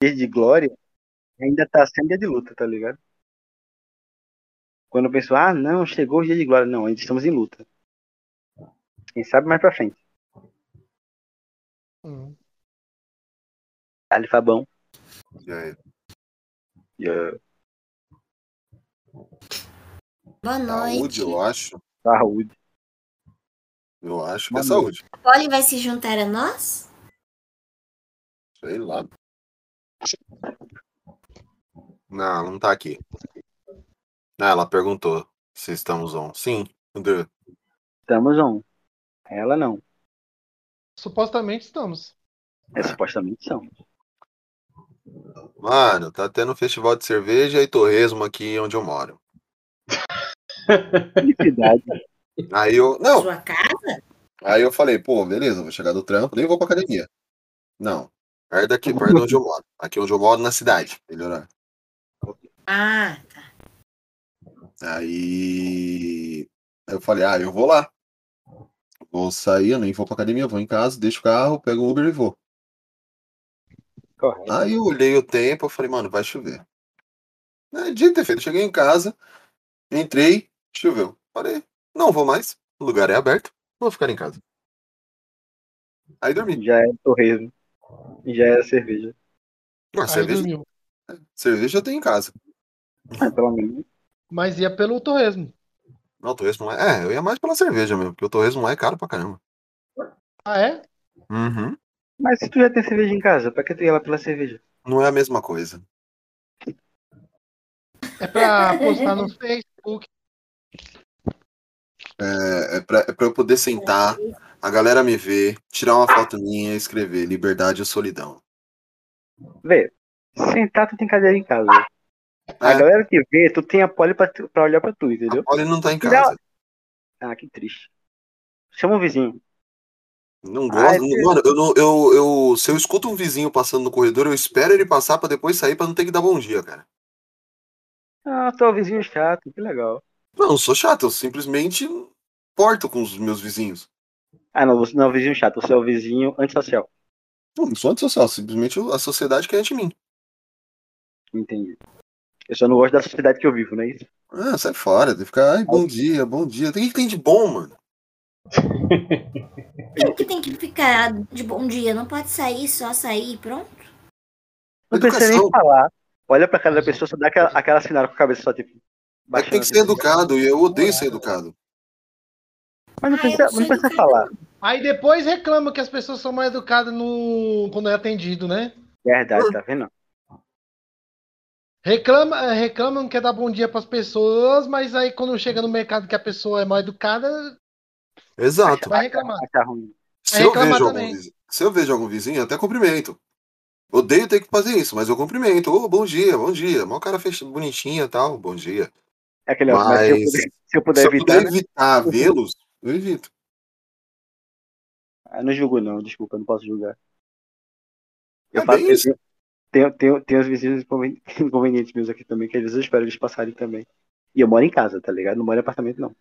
dia de glória, ainda tá sendo dia de luta, tá ligado? Quando eu penso, ah, não, chegou o dia de glória. Não, ainda estamos em luta. Quem sabe mais pra frente. Hum. Ali Fabão. E aí? Yeah. Boa Saúde, noite. eu acho. Saúde. Eu acho que é saúde. Polly vai se juntar a nós? Sei lá. Não, não tá aqui. Ah, ela perguntou se estamos on. Sim, André. Estamos on. Ela não. Supostamente estamos. É, supostamente são. Mano, tá tendo festival de cerveja e torresmo aqui onde eu moro. Felicidade. Aí eu. Não, Sua casa? aí eu falei, pô, beleza, vou chegar do trampo, nem vou pra academia. Não. Perto daqui, perto de onde eu moro. Aqui onde eu moro, na cidade. Melhorar. Ah, tá. Aí. Aí eu falei, ah, eu vou lá. Vou sair, eu nem vou pra academia, vou em casa, deixo o carro, pego o Uber e vou. Correto. Aí eu olhei o tempo, eu falei, mano, vai chover. É, dito e ter feito, cheguei em casa, entrei, choveu. Falei, não vou mais, o lugar é aberto, vou ficar em casa. Aí dormi. Já é torresmo. Já é cerveja. Ah, cerveja, dormiu. cerveja eu tenho em casa. Ah, pelo menos. Mas ia pelo torresmo. Não, o torresmo não é. É, eu ia mais pela cerveja mesmo, porque o torresmo lá é caro pra caramba. Ah, é? Uhum. Mas se tu já tem cerveja em casa, pra que tu ia lá pela cerveja? Não é a mesma coisa. É pra postar no Facebook. É, é, pra, é pra eu poder sentar, a galera me ver, tirar uma foto minha e escrever liberdade ou solidão. Vê, sentar tu tem cadeira em casa. A É. galera que vê, tu tem a pole pra, tu- pra olhar pra tu, entendeu? A Polly não tá em Não. casa. Ah, que triste. Chama o vizinho. Não Ah, gosto. é Mano, eu, não, eu, eu, se eu escuto um vizinho passando no corredor, eu espero ele passar pra depois sair pra não ter que dar bom dia, cara. Ah, tu é o vizinho chato, que legal. Não, eu sou chato, eu simplesmente porto com os meus vizinhos. Ah, não, você não é o vizinho chato, você é o vizinho antissocial. Não, não sou antissocial, simplesmente a sociedade quer de mim. Entendi. Eu só não gosto da sociedade que eu vivo, não é isso? Ah, sai fora, tem que ficar, ai, bom dia, bom dia. Tem que tem de bom, mano. Por que tem que ficar de bom dia? Não pode sair, só sair e pronto? Não precisa nem falar. Olha pra cara da pessoa, só dá aquela, aquela assinada com a cabeça só, tipo. Mas tem baixando que ser assim. educado, e eu odeio ser educado. Mas não Ah, precisa, não precisa falar. Aí depois reclama que as pessoas são mais educadas no... quando é atendido, né? Verdade, tá vendo? Reclama, reclama, não quer dar bom dia pras pessoas, mas aí quando chega no mercado que a pessoa é mal educada, Exato. vai reclamar. Tá ruim. Se eu, vejo algum se eu vejo algum vizinho, até cumprimento. Odeio ter que fazer isso, mas eu cumprimento. Ô, bom dia, bom dia. Mó cara fech... bonitinha e tal, bom dia. É aquele mas se eu puder, se eu puder Se eu evitar, puder né? evitar vê-los, eu evito. Ah, não julgo não, desculpa, não posso julgar. Eu É faço isso. tenho, tenho, tenho os vizinhos inconvenientes meus aqui também, que às vezes eu espero eles passarem também. E eu moro em casa, tá ligado? Não moro em apartamento, não.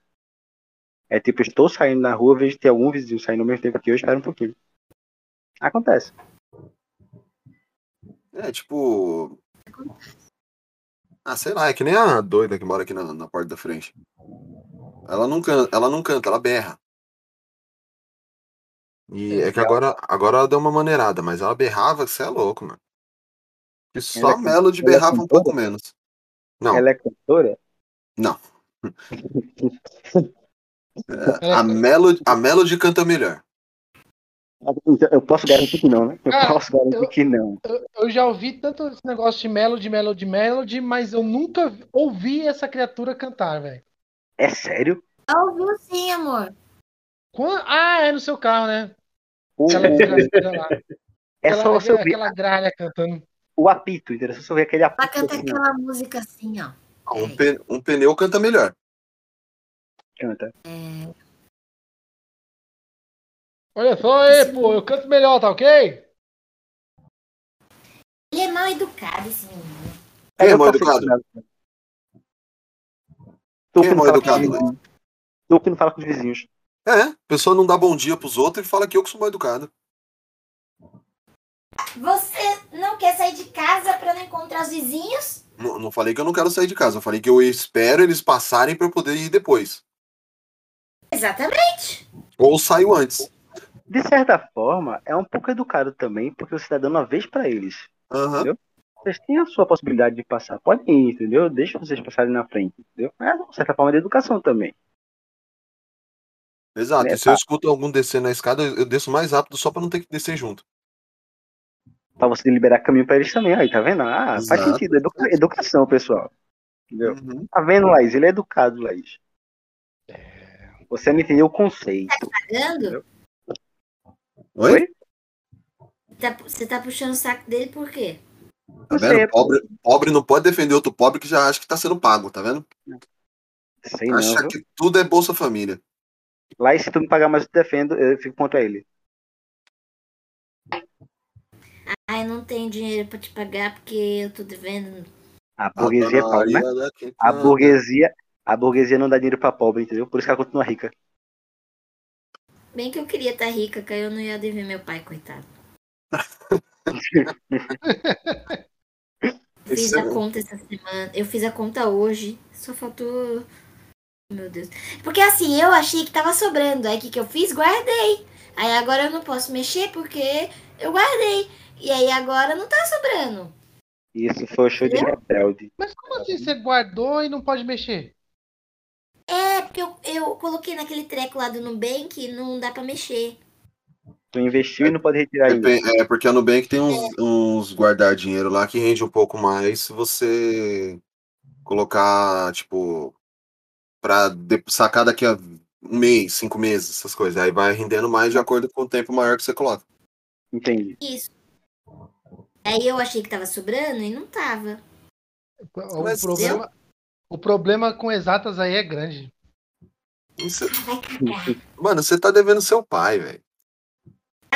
É tipo, eu estou saindo na rua, vejo que tem algum vizinho saindo ao mesmo tempo que eu, espero um pouquinho. Acontece. É, tipo. Ah, sei lá, é que nem a doida que mora aqui na, na porta da frente. Ela não canta, ela não canta, ela berra. E é que agora, agora ela deu uma maneirada, mas ela berrava, você é louco, mano. E só Ela é a Melody ela é berrava um cantora? pouco menos. Não, Ela é cantora? não. É A Melody, a Melody canta melhor. Então, Eu posso garantir que não, né? Eu Cara, posso garantir eu- que não. Eu, eu já ouvi tanto esse negócio de melody, melody, melody, mas eu nunca vi- ouvi essa criatura cantar, velho. É sério? Ah, ouviu sim, amor. Quan- Ah, é no seu carro, né? O, Aquela lá. é Aquela, só você ouvir aquela gralha cantando. o apito, entendeu? Se você ouvir aquele apito. Ela canta assim, ó, aquela música assim, ó. Um, pe- um pneu canta melhor. canta. É, Olha só aí, pô, eu canto melhor, tá ok? Ele é mal educado, esse menino. Quem é mal posso educado? Quem que é mal educado, vizinhos. Tu que não fala com os vizinhos. É, a pessoa não dá bom dia pros outros e fala que eu que sou mal educado. Você não quer sair de casa pra não encontrar os vizinhos? Não, não falei que eu não quero sair de casa, eu falei que eu espero eles passarem pra eu poder ir depois. Exatamente. Ou saio antes. De certa forma, é um pouco educado também, porque você tá dando uma vez pra eles. Aham. Vocês têm a sua possibilidade de passar. Podem ir, entendeu? Deixa vocês passarem na frente, entendeu? É, de certa forma, de educação também. Exato. Né, E se eu tá. escuto algum descer na escada, eu eu desço mais rápido só pra não ter que descer junto. Pra você liberar caminho pra eles também. Aí, tá vendo? Ah, faz Exato. sentido. Educa- educação, pessoal. Entendeu? Uhum. Tá vendo, Laís? Ele é educado, Laís. Você não entendeu o conceito. Pagando? Oi? Oi? Tá- você tá puxando o saco dele por quê? Tá Não sei, vendo? é- Pobre, pobre não pode defender outro pobre que já acha que tá sendo pago, tá vendo? Sei não, acha viu? que tudo é Bolsa Família. Laís, se tu me pagar mais, eu te defendo, eu fico contra ele. Ai, não tenho dinheiro pra te pagar porque eu tô devendo. A burguesia é pau, né? Maria da Quinta. A burguesia, a burguesia não dá dinheiro pra pobre, entendeu? Por isso que ela continua rica. Bem que eu queria estar rica, que aí eu não ia dever meu pai, coitado. Fiz a conta essa semana. Eu fiz a conta hoje. Só faltou. Meu Deus. Porque assim, eu achei que tava sobrando. Aí o que, que eu fiz? Guardei. Aí agora eu não posso mexer porque eu guardei. E aí agora não tá sobrando. Isso foi o show de rebelde. Mas como assim você guardou e não pode mexer? É, porque eu, eu coloquei naquele treco lá do Nubank e não dá pra mexer. Tu investiu e não pode retirar. Depen- É porque a Nubank tem uns, uns guardar dinheiro lá que rende um pouco mais se você colocar, tipo, pra de- sacar daqui a um mês, cinco meses, essas coisas. Aí vai rendendo mais de acordo com o tempo maior que você coloca. Entendi. Isso. Aí eu achei que tava sobrando e não tava. O Mas problema, o problema com exatas aí é grande. Isso-. Mano, você tá devendo seu pai, velho.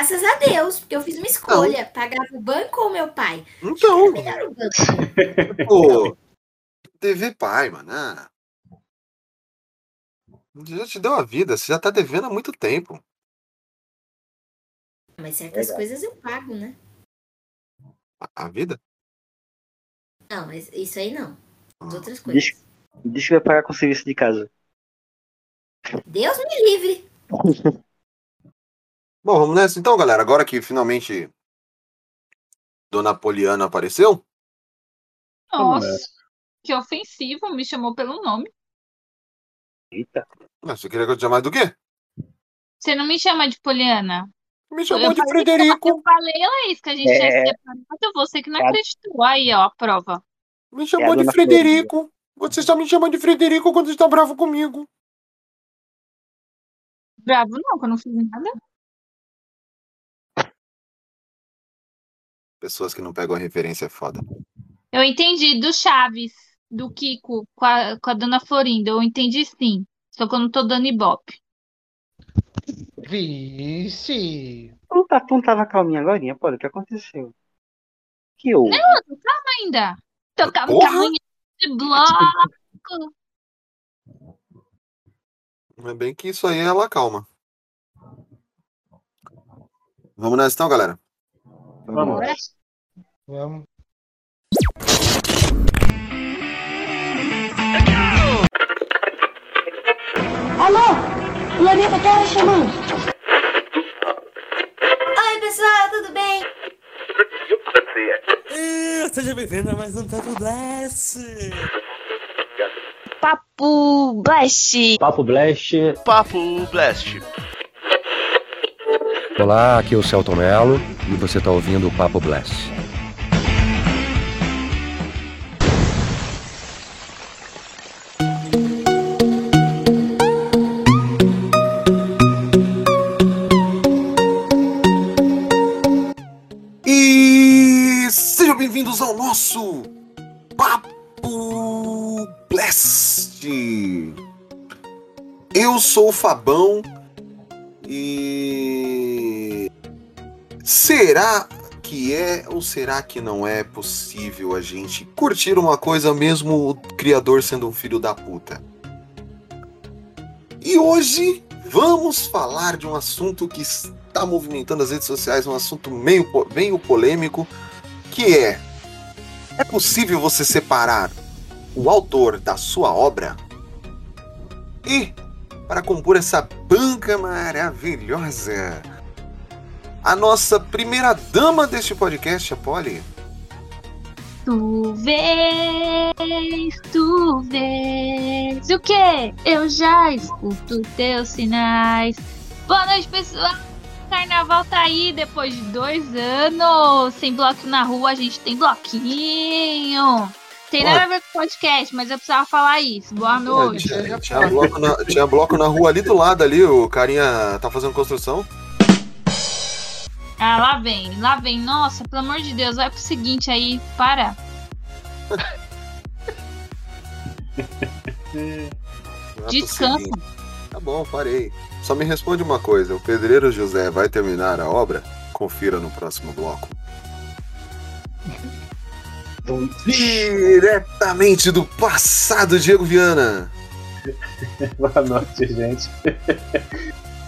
Graças a Deus, porque eu fiz uma escolha. Pagava o banco ou meu pai? Então, Era melhor o banco. pô, dever pai, mano. Ah. Já te deu a vida, você já tá devendo há muito tempo. Mas certas coisas eu pago, né? A- A vida? Não, mas isso aí não. As Ah. outras coisas. Diz que vai pagar com serviço de casa. Deus me livre. Bom, vamos nessa então, galera. Agora que finalmente Dona Poliana apareceu, Nossa, que ofensivo, me chamou pelo nome. Eita. mas você queria que eu te chamasse do quê? Você não me chama de Poliana. Me Eu chamou de falei- Frederico. Eu falei, Laís, que a gente É. tinha separado, você que não É. acreditou. Aí, ó, a prova. Me É chamou a de Dona Frederico. Você só me chama de Frederico quando está bravo comigo. Bravo não, que eu não fiz nada. Pessoas que não pegam a referência é foda. Eu entendi do Chaves, do Kiko com a, com a dona Florinda. Eu entendi sim. Só que eu não tô dando ibope. Vixe! Tu não, tá, tu não tava calminha agora? Pô, o que aconteceu? Que houve? Ainda. Tocava Porra! caminho de bloco. É bem que isso aí ela calma. Vamos nessa então, galera. Vamos lá. Vamos. Alô? Planeta Terra chamando. Oi, pessoal, tudo bem? Ah, Seja bem-vindo a mais um Papo Blast! Papo Blast. Papo Blast. Papo Blast. Olá, aqui é o Celton Mello e você está ouvindo o Papo Blast. E sejam bem-vindos ao nosso Papo Blast. Eu sou o Fabão e será que é ou será que não é possível a gente curtir uma coisa mesmo o criador sendo um filho da puta? E hoje vamos falar de um assunto que está movimentando as redes sociais, um assunto meio, meio polêmico, que é: é possível você separar o autor da sua obra? E, para compor essa banca maravilhosa, a nossa primeira dama deste podcast, a Polly. Tu vês, tu vês o quê? Eu já escuto teus sinais. Boa noite, pessoal. Carnaval tá aí depois de dois anos. Sem bloco na rua, a gente tem bloquinho. Tem nada a ver com podcast, mas eu precisava falar isso. Boa noite. Tinha, tinha bloco na, tinha bloco na rua ali do lado, ali, o carinha tá fazendo construção. Ah, lá vem, lá vem. Nossa, pelo amor de Deus, vai pro seguinte aí. Para. Descansa. Tá bom, parei. Só me responde uma coisa: o pedreiro José vai terminar a obra? Confira no próximo bloco. Diretamente do passado, Diego Viana. Boa noite, gente.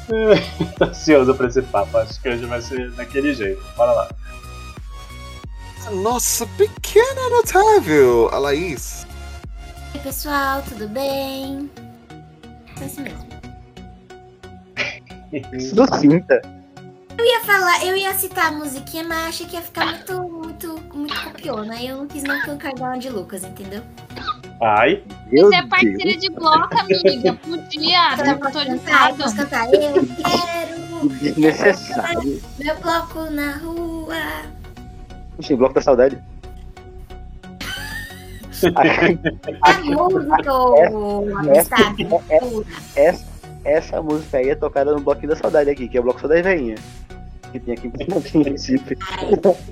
Tô ansioso pra esse papo. Acho que hoje vai ser daquele jeito. Bora lá. Nossa pequena notável, a Laís. Oi, pessoal, tudo bem? É isso mesmo. Sucinta. Eu ia falar, eu ia citar a musiquinha, mas achei que ia ficar muito, muito, muito copiona. Aí eu não quis não concordar de Lucas, entendeu? Ai. Meu Você é parceira de bloco, amiga. Podia, Eu tá autorizado. posso cantar. Eu quero Desnecessário. meu bloco na rua. Oxi, bloco da saudade. A música, ô amistade. essa, essa música aí é tocada no bloquinho da saudade aqui, que é o bloco só das veinhas. Que tem aqui em Recife.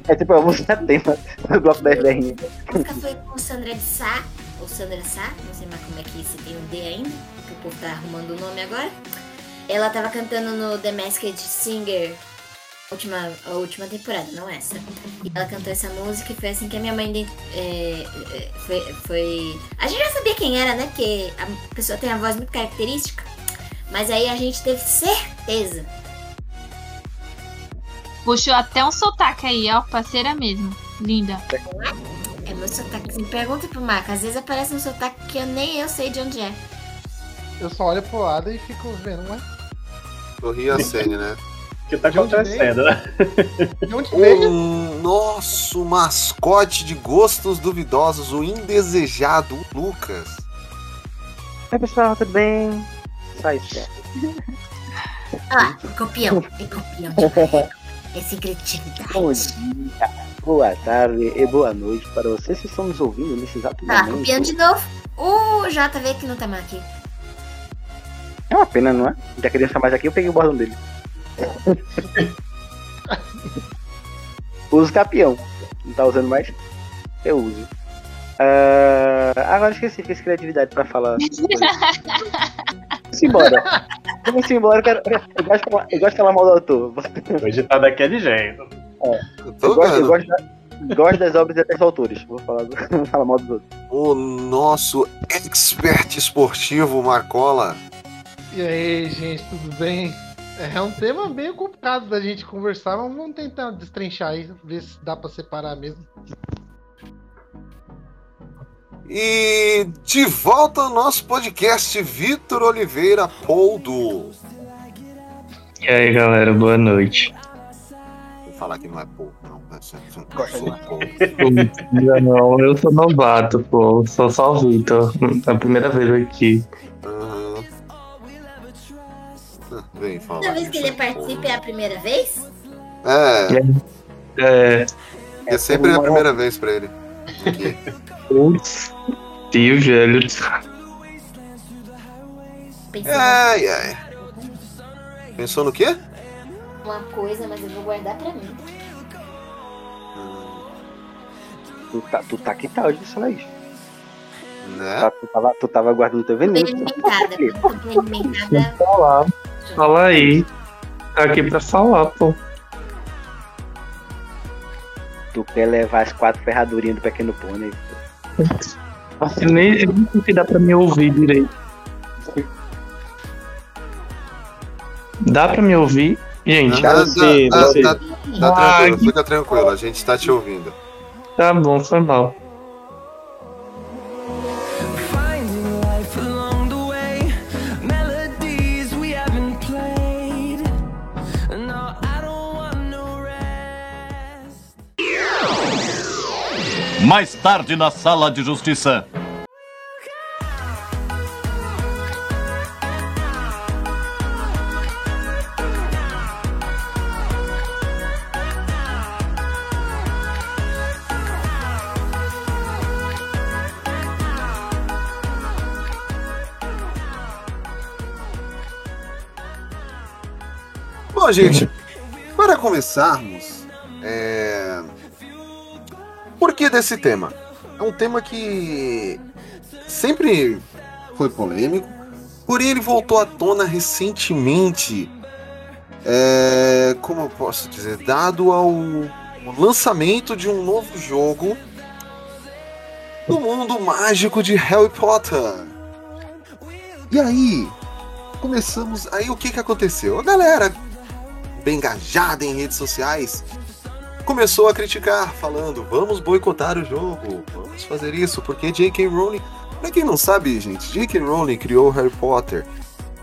É tipo a música tema do bloco das veinhas. A música foi com Sandra de Sá, ou Sandra Sá, não sei mais como é que se tem um D ainda, que o povo tá arrumando o nome agora. Ela tava cantando no The Masked Singer, última, a última temporada, não essa. E ela cantou essa música e foi assim que a minha mãe é, é, foi, foi. A gente já sabia quem era, né? Porque a pessoa tem a voz muito característica. Mas aí a gente teve certeza. Puxou até um sotaque aí, ó. Parceira mesmo. Linda. É meu sotaque. Me pergunta pro Marco, às vezes aparece um sotaque que eu nem eu sei de onde é. Eu só olho pro lado e fico vendo, ué. Sorri a Sene, né? O que tá De onde acontecendo, né? De onde veio? O nosso mascote de gostos duvidosos, o indesejado Lucas. Oi pessoal, tudo bem? Sai certo. Ah, copião. É copião de velho. É secretividade. Bom dia, boa tarde e boa noite para vocês que estão nos ouvindo nesse exato Ah, momento. copiando de novo. O JV que não tá mais aqui. É uma pena, não é? Já queria estar mais aqui, eu peguei o bordão dele. uso capião. Não tá usando mais? Eu uso. Ah, agora esqueci, fiz criatividade pra falar. Vamos embora. Vamos embora, eu, quero, eu, gosto de falar, eu gosto de falar mal do autor. Hoje tá daquele jeito. Eu gosto, eu gosto, da- gosto das obras e até dos autores. Vou falar, do- vou falar mal dos outros. O nosso expert esportivo Marcola. E aí, gente, tudo bem? É um tema meio complicado da gente conversar, mas vamos tentar destrinchar aí, ver se dá pra separar mesmo. E de volta ao nosso podcast, Vitor Oliveira Poldo. E aí, galera, boa noite. Vou falar que não é Poldo, não. É só- só- Gosta só Poldo. Ainda não, eu sou novato, pô. Sou só o Vitor. É a primeira vez aqui. Aham. Ah, Vem falar. Toda vez que ele participa é a primeira vez? É, É. é sempre a primeira vez pra ele. Putz. Tio velho. Ai, ai. Pensou no quê? Uma coisa, mas eu vou guardar pra mim. Tu tá, tu tá que tal de falar isso? Né? Tá, tu, tava, tu tava guardando teu Tô bem veneno. alimentada. Quando eu tô bem alimentada. Fala aí. Tá aqui pra falar, pô. Tu quer levar as quatro ferradurinhas do pequeno pônei. Eu nem, eu nem sei se dá pra me ouvir direito. Dá pra me ouvir? Gente, Tá, sim, tá, você. tá- tá Ah, tranquilo, que- fica tranquilo, a gente tá te ouvindo. tá bom, foi mal. Finding life along the way, melodies we haven't played. No, I don't want no rest. Mais tarde na sala de justiça. Bom, gente, para começarmos, é... por que desse tema? É um tema que sempre foi polêmico, porém ele voltou à tona recentemente, é... como eu posso dizer, dado ao lançamento de um novo jogo no mundo mágico de Harry Potter. E aí, começamos. Aí o que que aconteceu? A galera, bem engajada em redes sociais, começou a criticar, falando: vamos boicotar o jogo, vamos fazer isso, porque J.K. Rowling. Pra quem não sabe, gente, J.K. Rowling criou Harry Potter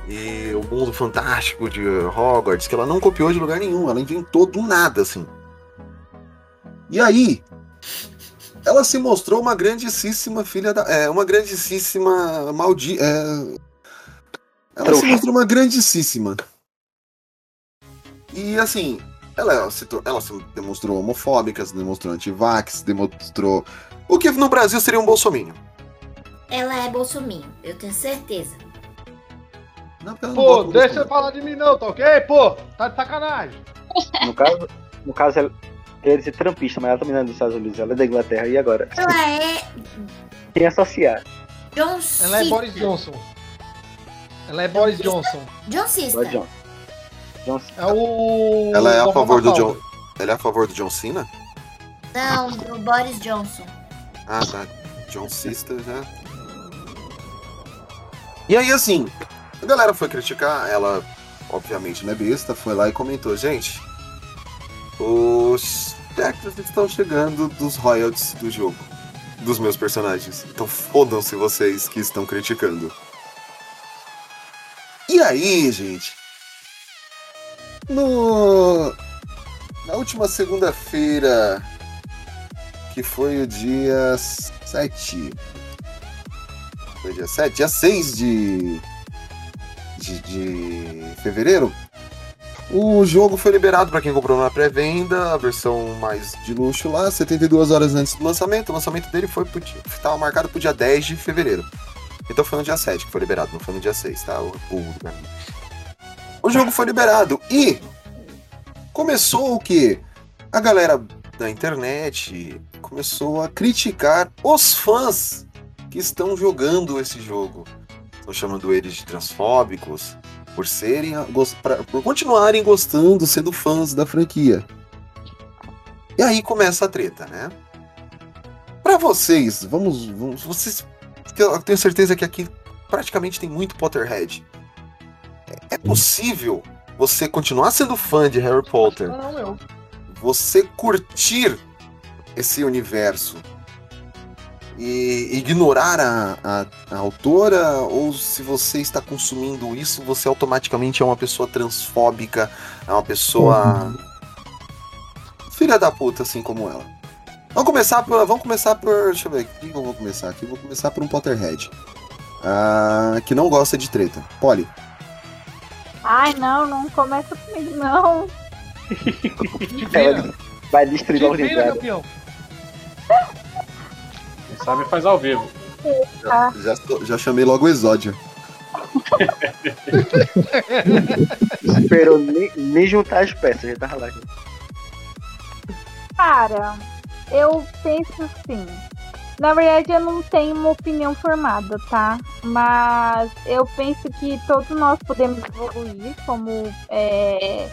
e o mundo fantástico de Hogwarts, que ela não copiou de lugar nenhum, ela inventou do nada, assim. E aí, ela se mostrou uma grandíssima filha da. É, uma grandíssima maldita. ela se mostrou uma grandíssima. E assim, ela se, tor- ela se demonstrou homofóbica, se demonstrou antivax, se demonstrou. O que no Brasil seria um bolsominion. Ela é bolsominho, eu tenho certeza. Não, não Pô, deixa eu falar de mim não, tá ok? Pô, tá de sacanagem. No caso, no caso ela queria ser trampista, mas ela também não é dos Estados Unidos, ela é da Inglaterra. E agora? Ela é Quem associar? John Ela é. Boris Johnson. Ela é Boris Johnson. John Cista. John. John É o. Ela é a favor do. John. Ela é a favor do John Cena? Não, do Boris Johnson. Ah, tá. John Sister, né? E aí, assim, a galera foi criticar, ela, obviamente, não é besta, foi lá e comentou, gente, os cheques estão chegando dos royalties do jogo, dos meus personagens. Então fodam-se vocês que estão criticando. E aí, gente, no... Na última segunda-feira, que foi o dia 7. Foi dia 7? Dia 6 de, de, de fevereiro. O jogo foi liberado para quem comprou na pré-venda, a versão mais de luxo lá, 72 horas antes do lançamento. O lançamento dele foi estava marcado para o dia 10 de fevereiro. Então foi no dia 7 que foi liberado, não foi no dia 6, tá? O, o, o jogo foi liberado e começou o quê? A galera da internet começou a criticar os fãs que estão jogando esse jogo. Estão chamando eles de transfóbicos por serem por continuarem gostando, sendo fãs da franquia. E aí começa a treta, né? Pra vocês, vamos, vamos vocês, que eu tenho certeza que aqui praticamente tem muito Potterhead. É, possível você continuar sendo fã de Harry Potter? Você curtir esse universo e ignorar a, a, a autora, ou se você está consumindo isso, você automaticamente é uma pessoa transfóbica, é uma pessoa filha da puta, assim como ela. Vamos começar por. Vamos começar por. Deixa eu ver, o que eu vou começar aqui? Vou começar por um Potterhead. Ah, que não gosta de treta. Polly. Ai, não, não começa comigo, não. Ela vai destruir Vira, entrada. campeão. Quem sabe faz ao vivo. Ah. Já, já chamei logo o Exódia. Esperou nem, nem juntar as peças, já tava lá. Cara, eu penso assim. Na verdade, eu não tenho uma opinião formada, tá? Mas eu penso que todos nós podemos evoluir como é,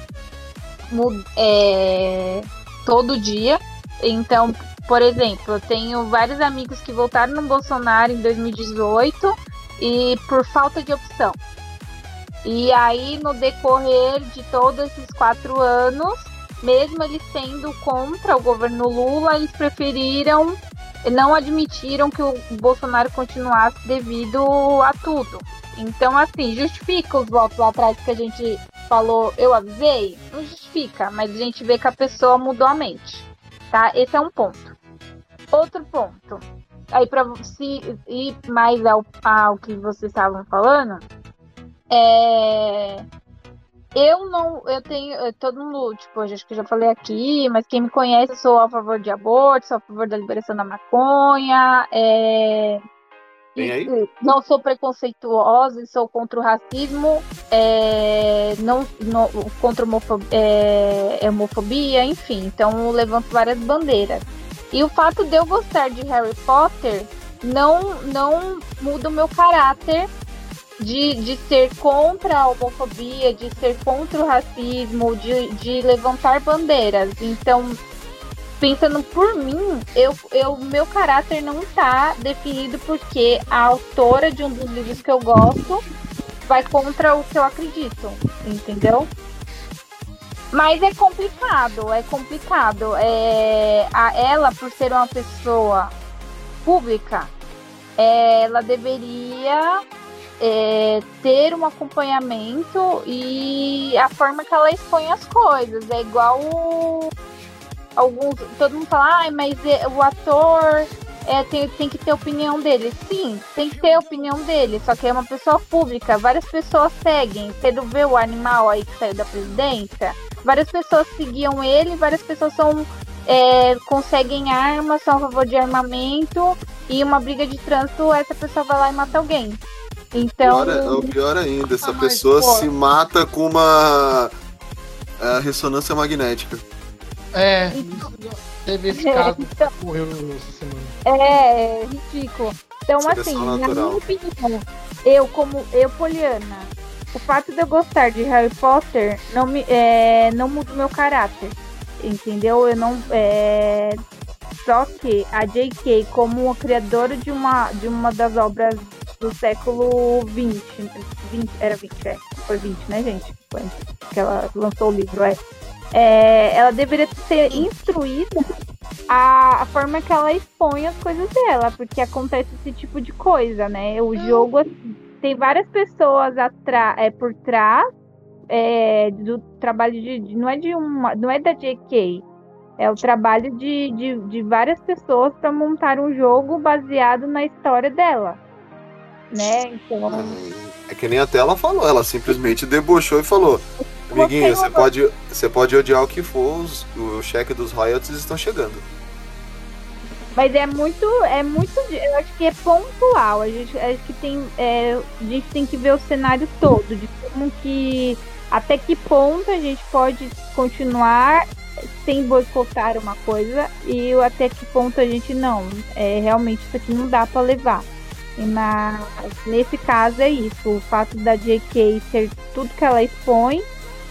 é, todo dia. Então, por exemplo, eu tenho vários amigos que votaram no Bolsonaro em 2018 e por falta de opção. E aí, no decorrer de todos esses quatro anos, mesmo eles sendo contra o governo Lula, eles preferiram, não admitiram que o Bolsonaro continuasse devido a tudo. Então, assim, justifica os votos lá atrás que a gente falou, eu avisei? Não justifica, mas a gente vê que a pessoa mudou a mente, tá? Esse é um ponto. Outro ponto. Aí, para se ir mais ao, ao que vocês estavam falando, é. Eu não, eu tenho, eu- todo mundo, tipo, acho que eu já falei aqui, mas quem me conhece, eu sou a favor de aborto, sou a favor da liberação da maconha, é, não sou preconceituosa e sou contra o racismo, é, não, não- contra a homofobia, é, é homofobia, enfim, então levanto várias bandeiras. E o fato de eu gostar de Harry Potter não, não muda o meu caráter de, de ser contra a homofobia, de ser contra o racismo, de, de levantar bandeiras. Então, pensando por mim, eu, eu, meu caráter não tá definido porque a autora de um dos livros que eu gosto vai contra o que eu acredito, entendeu? Mas é complicado, é complicado. É, a, ela, por ser uma pessoa pública, ela deveria é, ter um acompanhamento e a forma que ela expõe as coisas. É igual o- alguns. Todo mundo fala, ai, mas é, o ator é, tem, tem que ter opinião dele. Sim, tem que ter opinião dele, só que é uma pessoa pública, várias pessoas seguem. Você vê o animal aí que saiu da presidência? Várias pessoas seguiam ele, várias pessoas são. é, conseguem armas, são a favor de armamento, e uma briga de trânsito, essa pessoa vai lá e mata alguém. Então. Pior é- o pior ainda, essa pessoa pô. se mata com uma é, ressonância magnética. É, teve esse É, caso que então- ocorreu essa semana. É, é ridículo. Então, Seleção assim, na natural. minha opinião, eu como eu, Poliana, o fato de eu gostar de Harry Potter não me é, não muda o meu caráter. Entendeu? Eu não. É... Só que a J.K., como uma criadora de uma, de uma das obras do século XX, 20, era 20, é, foi 20, né, gente? Foi que ela lançou o livro, é. É, ela deveria ser instruída a, a forma que ela expõe as coisas dela, porque acontece esse tipo de coisa, né? O jogo assim, tem várias pessoas é, por trás é, do trabalho de, de- não é de uma, não é da JK, é o trabalho de, de, de várias pessoas para montar um jogo baseado na história dela, né? Então É que nem até ela falou, ela simplesmente debochou e falou: Amiguinho, Você pode, você pode odiar o que for, os- o cheque dos royalties estão chegando. Mas é muito, é muito, eu acho que é pontual. A gente, acho que tem, é, a gente tem que ver o cenário todo, de como que, até que ponto a gente pode continuar sem boicotar uma coisa e até que ponto a gente não. É, realmente isso aqui não dá para levar. Na, nesse caso é isso, o fato da JK ser tudo que ela expõe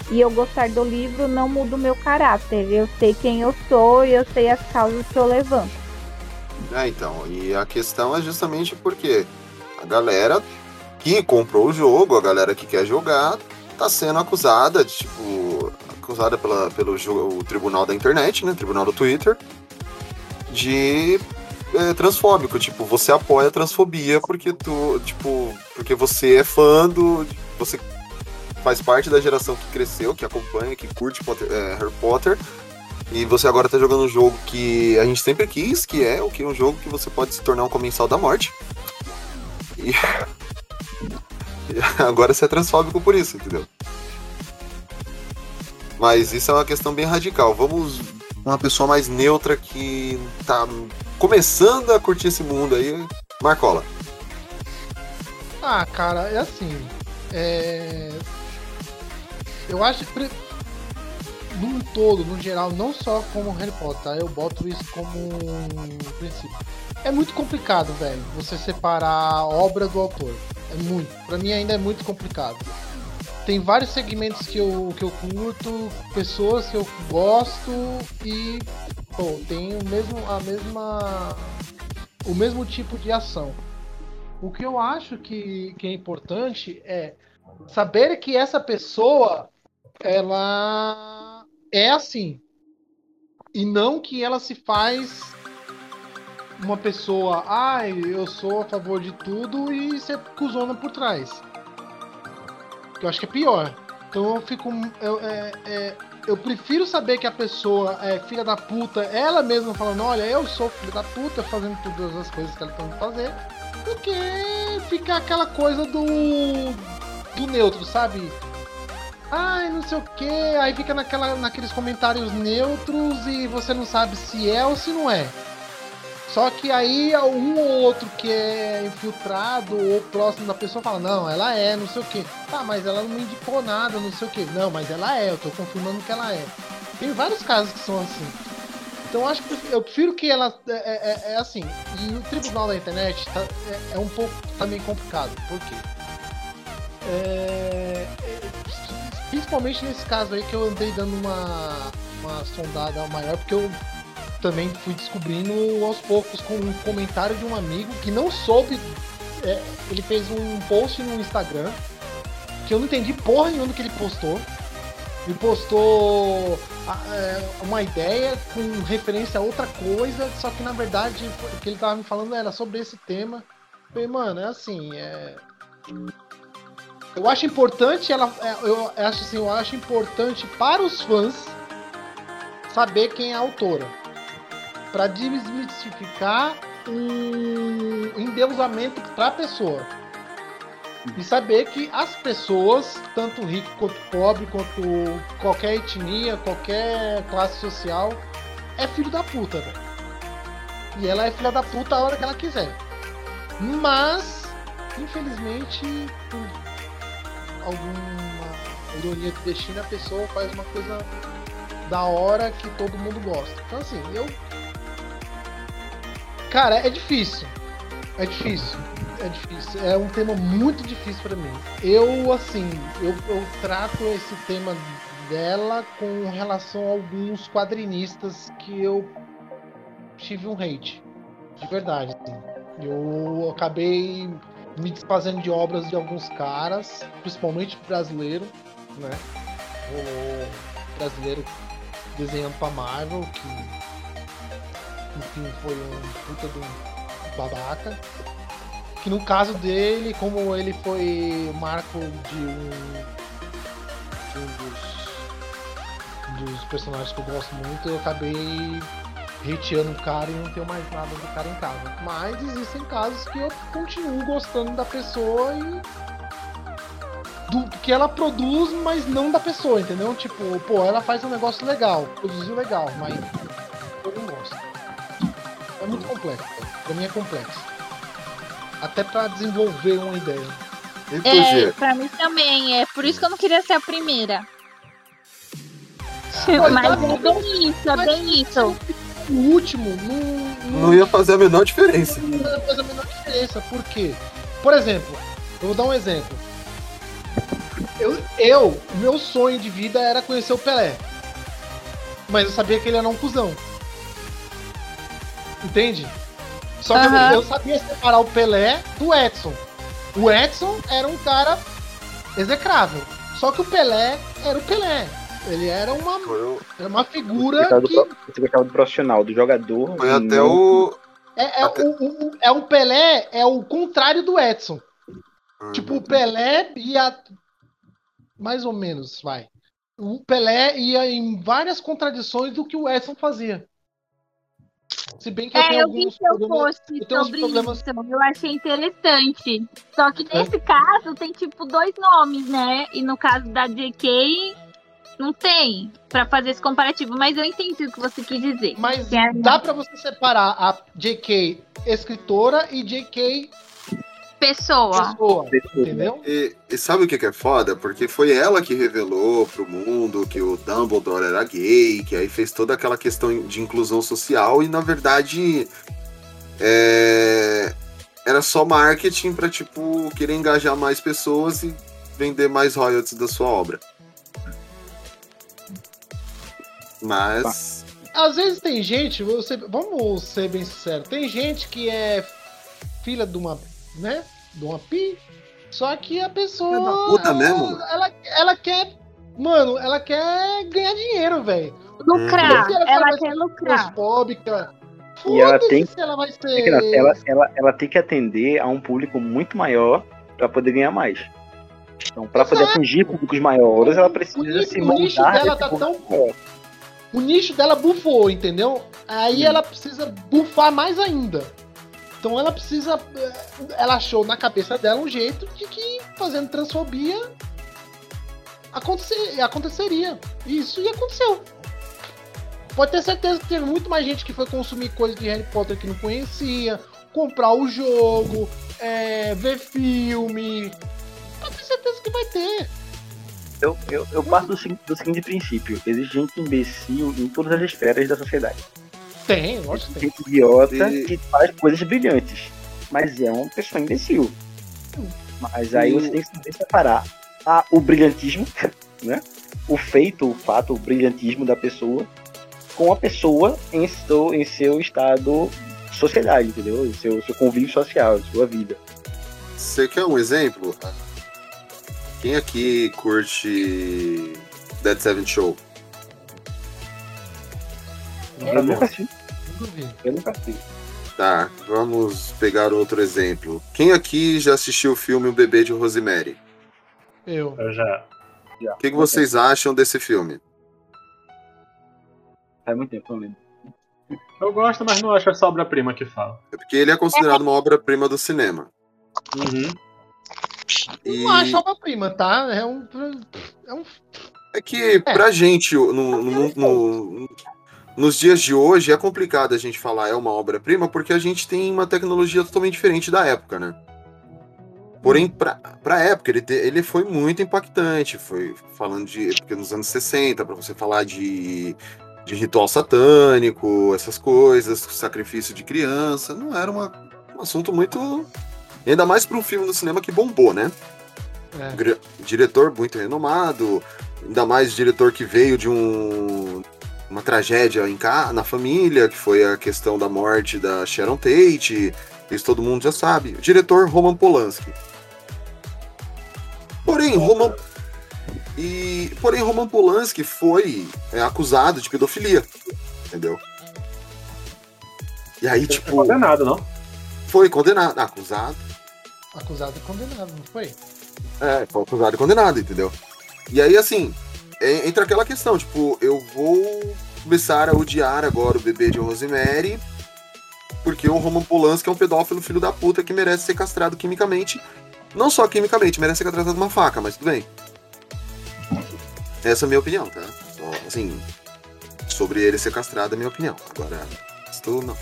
e eu gostar do livro não muda o meu caráter. Eu sei quem eu sou e eu sei as causas que eu levanto. É, então, e a questão é justamente porque a galera que comprou o jogo, a galera que quer jogar, tá sendo acusada, de, tipo, acusada pela, pelo o tribunal da internet, né, tribunal do Twitter, de é, transfóbico, tipo, você apoia a transfobia porque tu, tipo, porque você é fã do, você faz parte da geração que cresceu, que acompanha, que curte Potter- é, Harry Potter, e você agora tá jogando um jogo que a gente sempre quis, que é o que é um jogo que você pode se tornar um comensal da morte. E, e agora você é transfóbico por isso, entendeu? Mas isso é uma questão bem radical. Vamos uma pessoa mais neutra que tá começando a curtir esse mundo aí, Marcola. Ah, cara, é assim. É... Eu acho que num todo, no geral, não só como Harry Potter, tá? eu boto isso como um princípio. É muito complicado, velho, você separar a obra do autor. É muito. Pra mim ainda é muito complicado. Tem vários segmentos que eu, que eu curto, pessoas que eu gosto e pô, tem o mesmo, a mesma. o mesmo tipo de ação. O que eu acho que, que é importante é saber que essa pessoa ela é assim e não que ela se faz uma pessoa, ai, eu sou a favor de tudo e ser cuzona por trás. Que eu acho que é pior. Então eu fico. Eu, é, é, eu prefiro saber que a pessoa é filha da puta, ela mesma falando, olha, eu sou filha da puta, fazendo todas as coisas que ela tem que fazer, do que ficar aquela coisa do. do neutro, sabe? Ai, não sei o que, aí fica naquela, naqueles comentários neutros e você não sabe se é ou se não é. Só que aí um ou outro que é infiltrado ou próximo da pessoa fala, não, ela é, não sei o que. Tá, mas ela não me indicou nada, não sei o que. Não, mas ela é, eu tô confirmando que ela é. Tem vários casos que são assim. Então acho que eu prefiro que ela. É, é- é assim. E o tribunal da internet tá- é, é um pouco também complicado. Por quê? É, é, principalmente nesse caso aí que eu andei dando uma, uma sondada maior, porque eu também fui descobrindo aos poucos com um comentário de um amigo que não soube. é, ele fez um post no Instagram que eu não entendi porra nenhuma do que ele postou. Ele postou é, uma ideia com referência a outra coisa, só que na verdade o que ele tava me falando era sobre esse tema. Falei, mano, é assim, é. Eu acho importante ela. é, Eu acho assim, eu acho importante para os fãs saber quem é a autora. Pra desmistificar um endeusamento pra pessoa. E saber que as pessoas, tanto rico quanto pobre, quanto qualquer etnia, qualquer classe social, é filho da puta, velho. E ela é filha da puta a hora que ela quiser. Mas, infelizmente, por alguma ironia de destino, a pessoa faz uma coisa da hora que todo mundo gosta. Então, assim, eu. Cara, é difícil. É difícil. É difícil. É um tema muito difícil pra mim. Eu, assim, eu, eu trato esse tema dela com relação a alguns quadrinistas que eu tive um hate. De verdade, assim. Eu acabei me desfazendo de obras de alguns caras, principalmente brasileiro, né? O brasileiro desenhando pra Marvel, que enfim foi um puta de um babaca. Que no caso dele, como ele foi marco de um, de um dos, dos personagens que eu gosto muito, eu acabei hateando o cara e não tenho mais nada do cara em casa. Mas existem casos que eu continuo gostando da pessoa e do que ela produz, mas não da pessoa, entendeu? Tipo, pô, ela faz um negócio legal, produziu legal, mas eu não gosto. É muito complexo, pra mim é complexo. Até pra desenvolver uma ideia. É, pra mim também. É por isso que eu não queria ser a primeira. Mas é bem isso, é bem isso. O último não, Não ia fazer a menor diferença. não faz a menor diferença. Por quê? Por exemplo, eu vou dar um exemplo. Eu, eu, meu sonho de vida era conhecer o Pelé. Mas eu sabia que ele era um cuzão. Entende? Só que Aham. eu sabia separar o Pelé do Edson. O Edson era um cara execrável. Só que o Pelé era o Pelé. Ele era uma, era uma figura Você do, que do profissional, do jogador. Foi até não- o. É, é, o, o- o- é o Pelé, é o contrário do Edson. Tipo, o Pelé ia. Mais ou menos, vai. O Pelé ia em várias contradições do que o Edson fazia. Se bem que eu É, eu vi seu problemas. post sobre problemas- isso. Eu achei interessante. Só que nesse caso tem tipo dois nomes, né? E no caso da JK não tem pra fazer esse comparativo. Mas eu entendi o que você quis dizer. Mas é- dá pra você separar a JK escritora e JK pessoa. pessoa. Entendeu? E, e sabe o que é foda? Porque foi ela que revelou pro mundo que o Dumbledore era gay, que aí fez toda aquela questão de inclusão social e na verdade é, era só marketing pra tipo querer engajar mais pessoas e vender mais royalties da sua obra. Mas Às vezes tem gente, você, vamos ser bem sinceros, tem gente que é filha de uma, né, de uma pi, Só que a pessoa. Da puta ela, mesmo, mano. Ela, ela quer. Mano, ela quer ganhar dinheiro, velho. Lucrar. Ela vai quer ser lucrar. transfóbica. E ela tem- se ela vai É ser. ela, ela, ela tem que atender a um público muito maior para poder ganhar mais. Então, para poder atingir públicos maiores, ela O precisa nicho- se o nicho moldar dela tá público tão- maior. O nicho dela bufou, entendeu? Aí Hum. ela precisa bufar mais ainda. Então ela precisa. Ela achou na cabeça dela um jeito de que fazendo transfobia acontecer, aconteceria. Isso e aconteceu. Pode ter certeza que teve muito mais gente que foi consumir coisas de Harry Potter que não conhecia, comprar o jogo, eh, ver filme. Pode ter certeza que vai ter. Eu, eu, eu parto do, do seguinte princípio: existe gente imbecil em todas as esferas da sociedade. Tem, lógico que tem. Gente idiota E- que faz coisas brilhantes, mas é uma pessoa imbecil. Mas aí E- você tem que saber separar a, o brilhantismo, né? O feito, o fato, o brilhantismo da pessoa com a pessoa em seu, em seu estado de sociedade, entendeu? Em seu, seu convívio social, sua vida. Você quer um exemplo? Quem aqui curte Dead Seven Show? Eu nunca assisti. Nunca vi. Eu nunca assisti. Tá, vamos pegar outro exemplo. Quem aqui já assistiu o filme O Bebê de Rosemary? Eu. Eu já. O que, que vocês acham desse filme? Faz muito tempo, não lembro. Eu gosto, mas não acho essa obra-prima que fala. É porque ele é considerado uma obra-prima do cinema. Uhum. E Não acho obra-prima, tá? É um. É um. é que pra gente, no, no- no- nos dias de hoje, é complicado a gente falar é uma obra-prima porque a gente tem uma tecnologia totalmente diferente da época, né? Porém, pra, pra época, ele, te- ele foi muito impactante. Foi falando de. Porque nos anos 60, pra você falar de, de ritual satânico, essas coisas, sacrifício de criança, não era uma, um assunto muito. Ainda mais pra um filme do cinema que bombou, né? É. Diretor muito renomado, ainda mais diretor que veio de um, uma tragédia em ca- na família, que foi a questão da morte da Sharon Tate. Isso todo mundo já sabe. O diretor Roman Polanski. Porém, Roman. E, porém, Roman Polanski foi é, acusado de pedofilia. Entendeu? E aí, tipo. Condenado, não? Foi condenado. Acusado. Acusado e condenado, não foi? É, foi acusado e condenado, entendeu? E aí, assim, é- entra aquela questão, tipo, eu vou começar a odiar agora o bebê de Rosemary, porque o Roman Polanski é um pedófilo filho da puta que merece ser castrado quimicamente. Não só quimicamente, merece ser castrado com uma faca, mas tudo bem. Essa é a minha opinião, tá? Só, assim, sobre ele ser castrado é a minha opinião. Agora, isso não. Não,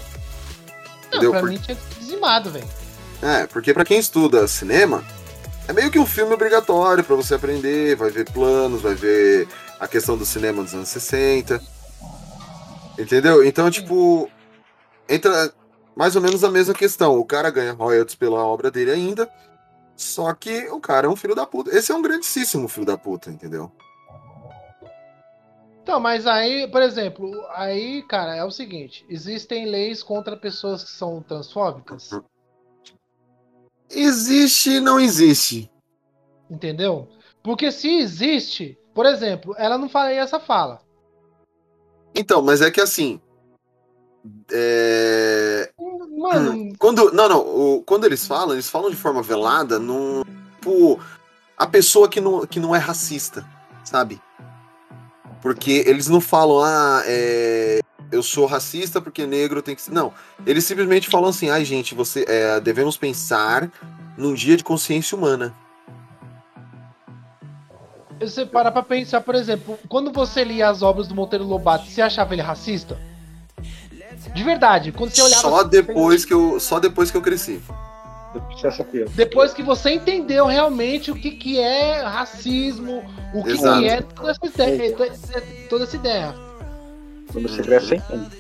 Entendeu? pra Por- mim tinha que ser dizimado, velho. É, porque pra quem estuda cinema, é meio que um filme obrigatório pra você aprender, vai ver planos, vai ver a questão do cinema dos anos 60. Entendeu? Então, tipo, entra mais ou menos a mesma questão. O cara ganha royalties pela obra dele ainda, só que o cara é um filho da puta. Esse é um grandíssimo filho da puta, entendeu? Então, mas aí, por exemplo, aí, cara, é o seguinte: existem leis contra pessoas que são transfóbicas, Existe e não existe. entendeu? Porque se existe, por exemplo, ela não faria essa fala. Então, mas é que assim. É... Mano, Quando, não, não. quando eles falam, eles falam de forma velada, num, tipo, a pessoa que não, que não é racista, sabe? Porque eles não falam, ah, é, eu sou racista porque negro tem que ser. Não. Eles simplesmente falam assim, ai, gente, você é, devemos pensar num dia de consciência humana. você para pra pensar, por exemplo, quando você lia as obras do Monteiro Lobato, você achava ele racista? De verdade, quando você olhava. Só depois que eu, só depois que eu cresci. Depois que você entendeu realmente o que, que é racismo, o que, que é toda essa ideia. Toda essa ideia. Quando você cresce, você entende.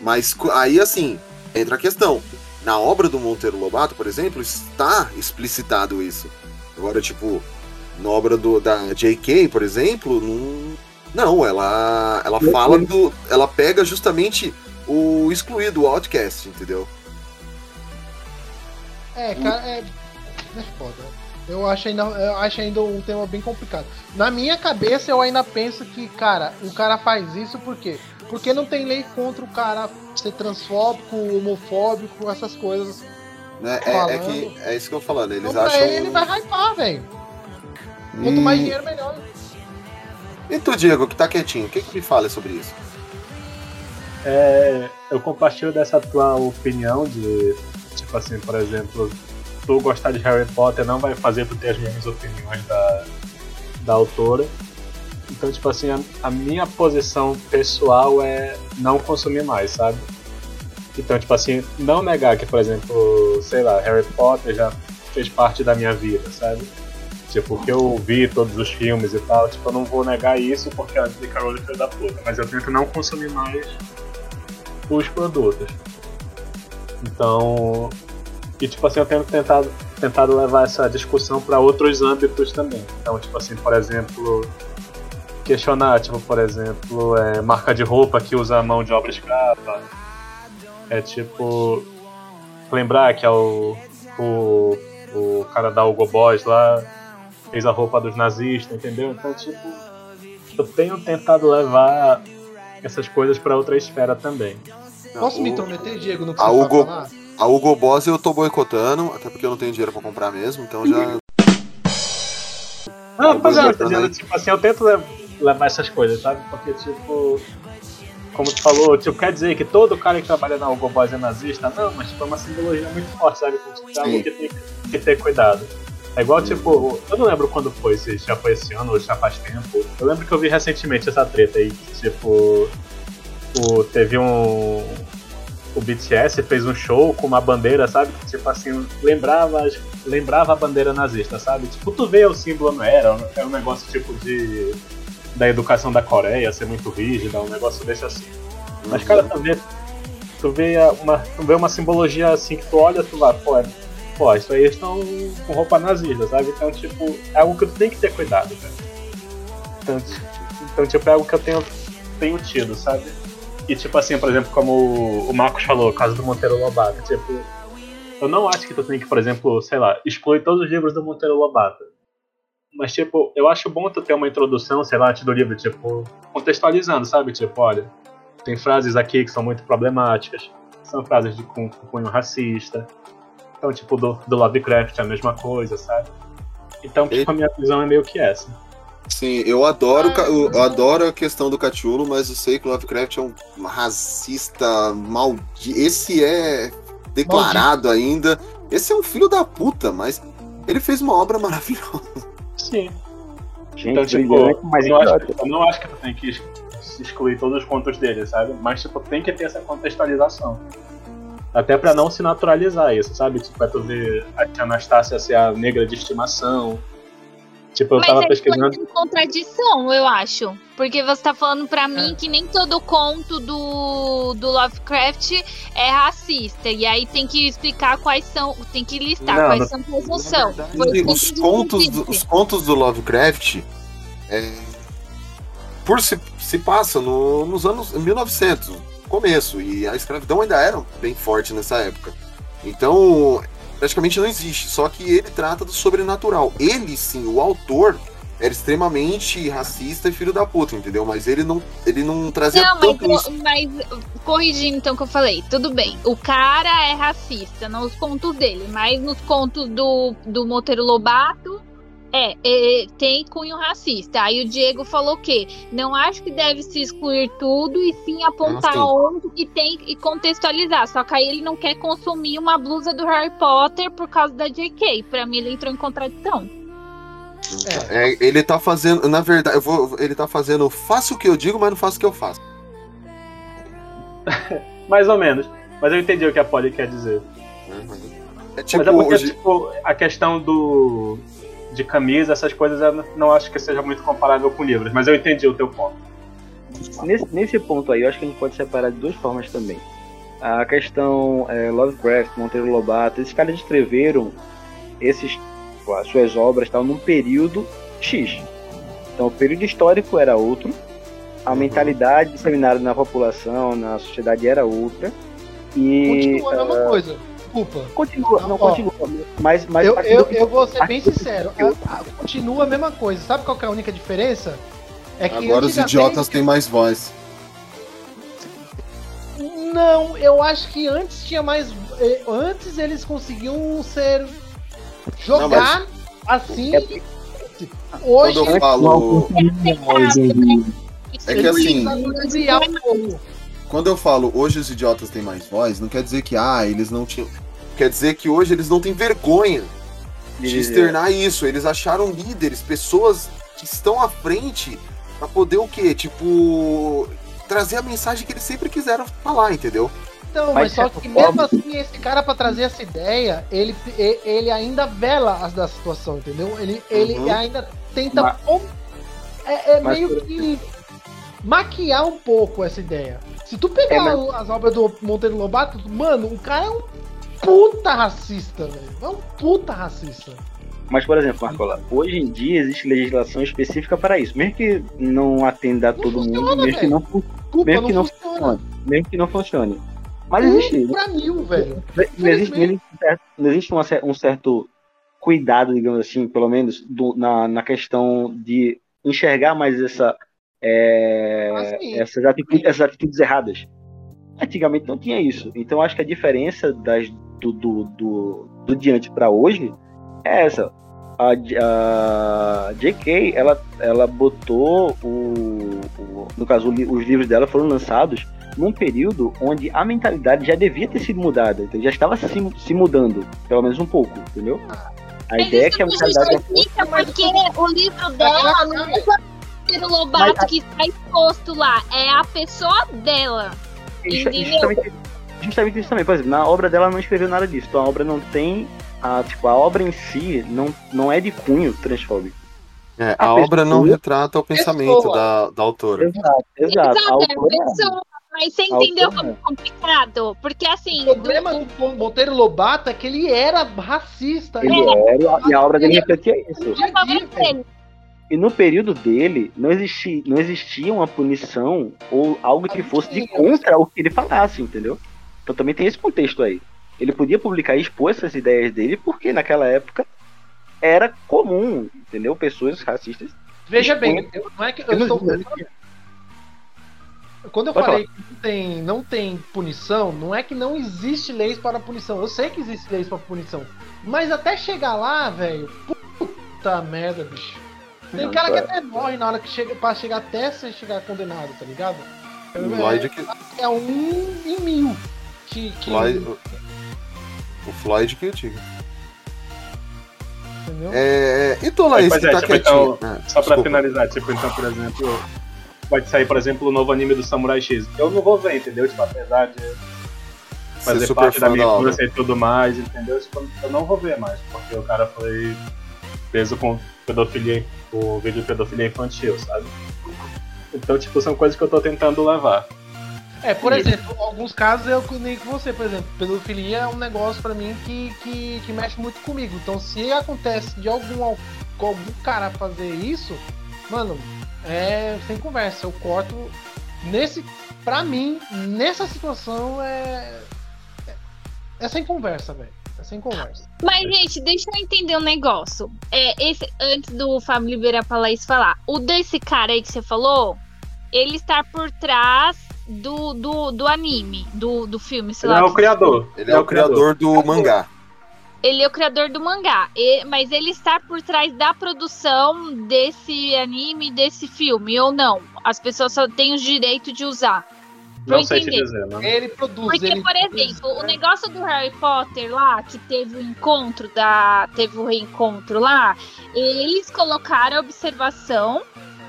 Mas co- aí, assim, entra a questão. Na obra do Monteiro Lobato, por exemplo, está explicitado isso. Agora, tipo, na obra do, da J.K., por exemplo, não, não ela, ela fala do. Ela pega justamente o excluído, o outcast, entendeu? É, cara, é. É foda. Eu acho, ainda, eu acho ainda um tema bem complicado. Na minha cabeça, eu ainda penso que, cara, o cara faz isso por quê? Porque não tem lei contra o cara ser transfóbico, homofóbico, essas coisas. Né? É, é que é isso que eu tô falando. Eles Então, pra acham. ele, ele vai hypar, velho. Quanto E- mais dinheiro, melhor. E tu, Diego, que tá quietinho, o que, que me fala sobre isso? É, eu compartilho dessa tua opinião de, tipo assim, por exemplo, tu gostar de Harry Potter não vai fazer tu ter as mesmas opiniões da, da autora. Então, tipo assim, a, a minha posição pessoal é não consumir mais, sabe? Então, tipo assim, não negar que, por exemplo, sei lá, Harry Potter já fez parte da minha vida, sabe? Tipo, que eu vi todos os filmes e tal, tipo, eu não vou negar isso porque a J.K. Rowling foi da puta, mas eu tento não consumir mais os produtos. Então, e tipo assim, eu tenho tentado, tentado levar essa discussão para outros âmbitos também. Então, tipo assim, por exemplo, questionar, tipo, por exemplo, é, marca de roupa que usa mão de obra escrava. É tipo, lembrar que é o, o, o cara da Hugo Boss lá fez a roupa dos nazistas, entendeu? Então, tipo, eu tenho tentado levar essas coisas para outra esfera também. Posso me intrometer, Diego, no que A você Hugo, falar? A Hugo Boss eu tô boicotando, até porque eu não tenho dinheiro pra comprar mesmo, então já. Não, pois é, tipo assim, eu tento le- levar essas coisas, sabe? Porque, tipo, como tu falou, tipo, quer dizer que todo cara que trabalha na Hugo Boss é nazista? Não, mas tipo, é uma simbologia muito forte, sabe? Então, tipo, é que tem que ter cuidado. É igual, tipo, eu não lembro quando foi, se já foi esse ano ou já faz tempo. Eu lembro que eu vi recentemente essa treta aí, que, tipo, o, teve um. O BTS fez um show com uma bandeira, sabe? Tipo assim, lembrava, lembrava a bandeira nazista, sabe? Tipo, tu vê o símbolo, não era? É um negócio tipo de. da educação da Coreia ser muito rígida, um negócio desse assim. Mas, cara, tu vê, tu vê uma, tu vê uma simbologia assim que tu olha, tu vai, pô, é- pô, isso aí estão com roupa nazista, sabe? Então, tipo, é algo que tu tem que ter cuidado, cara. Então, ti- então tipo, é algo que eu tenho, tenho tido, sabe? E, tipo assim, por exemplo, como o- Marcos falou, o caso do Monteiro Lobato, tipo, eu não acho que tu tem que, por exemplo, sei lá, excluir todos os livros do Monteiro Lobato. Mas, tipo, eu acho bom tu ter uma introdução, sei lá, do livro, tipo, contextualizando, sabe? Tipo, olha, tem frases aqui que são muito problemáticas, são frases de cunho racista. Então, tipo, do, do Lovecraft é a mesma coisa, sabe? Então, tipo, a minha visão é meio que essa. Sim, eu adoro, ca- eu, eu adoro a questão do Cthulhu, mas eu sei que o Lovecraft é um racista maldito. Esse é declarado ainda. Esse é um filho da puta, mas ele fez uma obra maravilhosa. Sim. Gente, Então, tipo, mas eu, não acho, eu não acho que tu tem que ex- excluir todos os contos dele, sabe? Mas, tipo, tem que ter essa contextualização. Até pra não se naturalizar isso, sabe? Tipo, é tu ver a tia Anastácia ser a negra de estimação. Tipo, eu Mas tava é pesquisando. em contradição, eu acho. Porque você tá falando pra mim que nem todo conto do, do Lovecraft é racista. E aí tem que explicar quais são. Tem que listar Não, quais na- são quais não são. Os, contos do, os contos do Lovecraft é, por se, se passa no- nos anos 1900, começo, e a escravidão ainda era bem forte nessa época. Então, praticamente não existe, só que ele trata do sobrenatural. Ele sim, o autor era extremamente racista e filho da puta, entendeu? Mas ele não, ele não trazia Não, mas, isso. mas corrigindo então o que eu falei, tudo bem. O cara é racista nos contos dele, mas nos contos do, do Monteiro Lobato é, é, tem cunho racista. Aí o Diego falou que não acho que deve se excluir tudo e sim apontar Ah, onde que tem e contextualizar. Só que aí ele não quer consumir uma blusa do Harry Potter por causa da JK. Pra mim ele entrou em contradição. É, ele tá fazendo, na verdade, eu vou, ele tá fazendo, faço o que eu digo, mas não faço o que eu faço. Mais ou menos. Mas eu entendi o que a Polly quer dizer. É tipo, Mas é porque, hoje- tipo, a questão do. De camisa, essas coisas, eu não acho que seja muito comparável com livros, mas eu entendi o teu ponto. Nesse, nesse ponto aí, eu acho que a gente pode separar de duas formas também. A questão é, Lovecraft, Monteiro Lobato, esses caras escreveram esses, as suas obras tal, num período X. Então o período histórico era outro, a mentalidade disseminada na população, na sociedade era outra. E Continua a mesma ah, coisa. Desculpa. Continua, não, Ó, continua. Mas, mas eu, eu, sentido. eu vou ser bem sincero. a- continua a mesma coisa. Sabe qual que é a única diferença? É que Agora os idiotas têm mais voz. Não, eu acho que antes tinha mais. eh, Antes eles conseguiam ser. jogar assim. Hoje. Quando eu falo. É que eles assim, quando eu falo hoje os idiotas têm mais voz, não quer dizer que ah, eles não tinham. Quer dizer que hoje eles não têm vergonha de Dizer. externar isso. Eles acharam líderes, pessoas que estão à frente pra poder o quê? Tipo. Trazer a mensagem que eles sempre quiseram falar, entendeu? Então, Mas mas só certa que forma- mesmo assim, esse cara pra trazer essa ideia, ele, e- ele ainda vela as da situação, entendeu? Ele, ele Uhum. ainda tenta. Mas- É, é meio que maquiar um pouco essa ideia. Se tu pegar É, mas- as obras do Monteiro Lobato, mano, o cara é um puta racista, velho. É um puta racista. Mas, por exemplo, Marcola, hoje em dia existe legislação específica para isso. Mesmo que não atenda a todo mundo, funciona, mesmo que velho. não, Desculpa, mesmo que não não funciona. funcione. Mesmo que não funcione. Mas Um existe. pra mil, velho. Não existe, não existe, não uma um certo cuidado, digamos assim, pelo menos, do- na, na questão de enxergar mais essa, é, Ah, sim. essas, atitudes, essas atitudes erradas. Antigamente não tinha isso. Então acho que a diferença das, do, do, do, do diante para hoje é essa. A, a JK, ela, ela botou o, o- No caso, os livros dela foram lançados num período onde a mentalidade já devia ter sido mudada, então já estava se, se mudando, pelo menos um pouco, entendeu? A Mas ideia é que a mentalidade justifica porque o livro dela não é só o Lobato Mas que está exposto lá, é a pessoa dela. Justa- Entendeu? justamente, justamente isso também. Por exemplo, na obra dela não escreveu nada disso. Então a obra não tem. A, tipo, a obra em si não, não é de cunho transfóbico. É, A a, obra não pessoa- retrata o pensamento pessoa. da, da autora. Exato, exato. Exato, A é a autora- pessoa. Mas você entendeu como é complicado? Porque assim. O problema do Monteiro Lobato é que ele era racista. Ele era, e a obra dele refletia isso. ele. E no período dele, não existia, não existia uma punição ou algo que fosse de contra o que ele falasse, entendeu? Então também tem esse contexto aí. Ele podia publicar e expor essas ideias dele porque naquela época era comum, entendeu? Pessoas racistas. Veja bem, eu- não é que eu Eu estou. não- Quando eu Pode falei que não tem, não tem punição, não é que não existe leis para punição. Eu sei que existe leis para punição. Mas até chegar lá, velho. Puta merda, bicho. Tem Não, cara que é. até morre na hora que chega. Pra chegar até você chegar condenado, tá ligado? O Floyd que, É um em mil. Que, que, Floyd, o Floyd que eu digo. Entendeu? É, então, Laís, que é, tá tipo, quietinho. então, Ah, só pra finalizar, tipo, então, por exemplo, pode sair, por exemplo, o novo anime do Samurai X. Eu não vou ver, entendeu? Tipo, apesar de fazer super parte da minha infância e tudo mais, entendeu? Tipo, eu não vou ver mais, porque o cara foi preso com pedofilia, o vídeo de pedofilia infantil, sabe? Então, tipo, são coisas que eu tô tentando levar. É, por exemplo, alguns casos eu nem com você, por exemplo, pedofilia é um negócio pra mim que, que, que mexe muito comigo. Então se acontece de algum, algum cara fazer isso, mano, é sem conversa. Eu corto nesse. Pra mim, nessa situação é. é- É sem conversa, velho. É sem conversa. Mas, gente, deixa eu entender um negócio. É, esse, antes do Fábio liberar pra Laís falar, o desse cara aí que você falou, ele está por trás do, do, do anime, do, do filme, sei Ele lá. é o criador. Ele é o criador do mangá. Ele é o criador do mangá, e- mas ele está por trás da produção desse anime, desse filme, ou não? As pessoas só têm o direito de usar. Não sei te dizer, né? Ele produz, Porque, ele por exemplo, o negócio do Harry Potter lá, que teve o encontro da. Teve o reencontro lá, eles colocaram a observação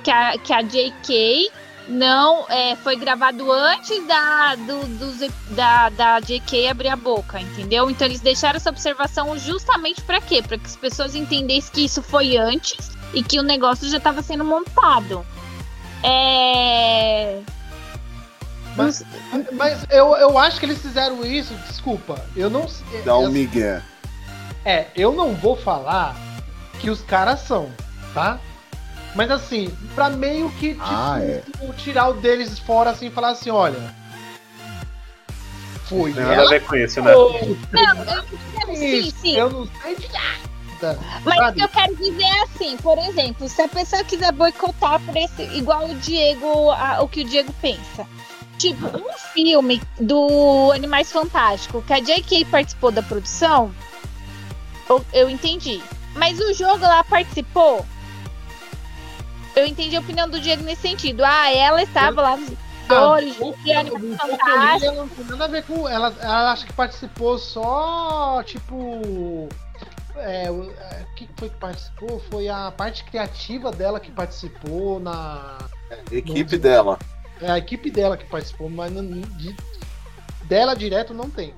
que a, que a J.K. não é, foi gravado antes da, do, ep- da, da J.K. abrir a boca, entendeu? Então eles deixaram essa observação justamente pra quê? Pra que as pessoas entendessem que isso foi antes e que o negócio já estava sendo montado. É. Mas, mas eu, eu acho que eles fizeram isso, desculpa. Eu não sei. Dá um migué. É, eu não vou falar que os caras são, tá? Mas assim, pra meio que tipo, Ah, é. tirar o deles fora assim e falar assim, olha. Foi Tem nada a ver com isso, né? Não, eu, sim, sim. Eu não sei de nada. Mas o que eu quero dizer é assim, por exemplo, se a pessoa quiser boicotar por esse, igual o Diego, a- o que o Diego pensa. Tipo, um filme do Animais Fantásticos, que a J.K. participou da produção, eu, eu entendi. Mas o jogo ela participou. Eu entendi a opinião do Diego nesse sentido. Ah, ela estava lá nos atores Ah, de Animais Fantásticos. ela não tem nada a ver com. Ela, ela acho que participou só, tipo. É, o é, o que foi que participou? Foi a parte criativa dela que participou na. Equipe dela. É a equipe dela que participou, mas não- de- dela direto não tem.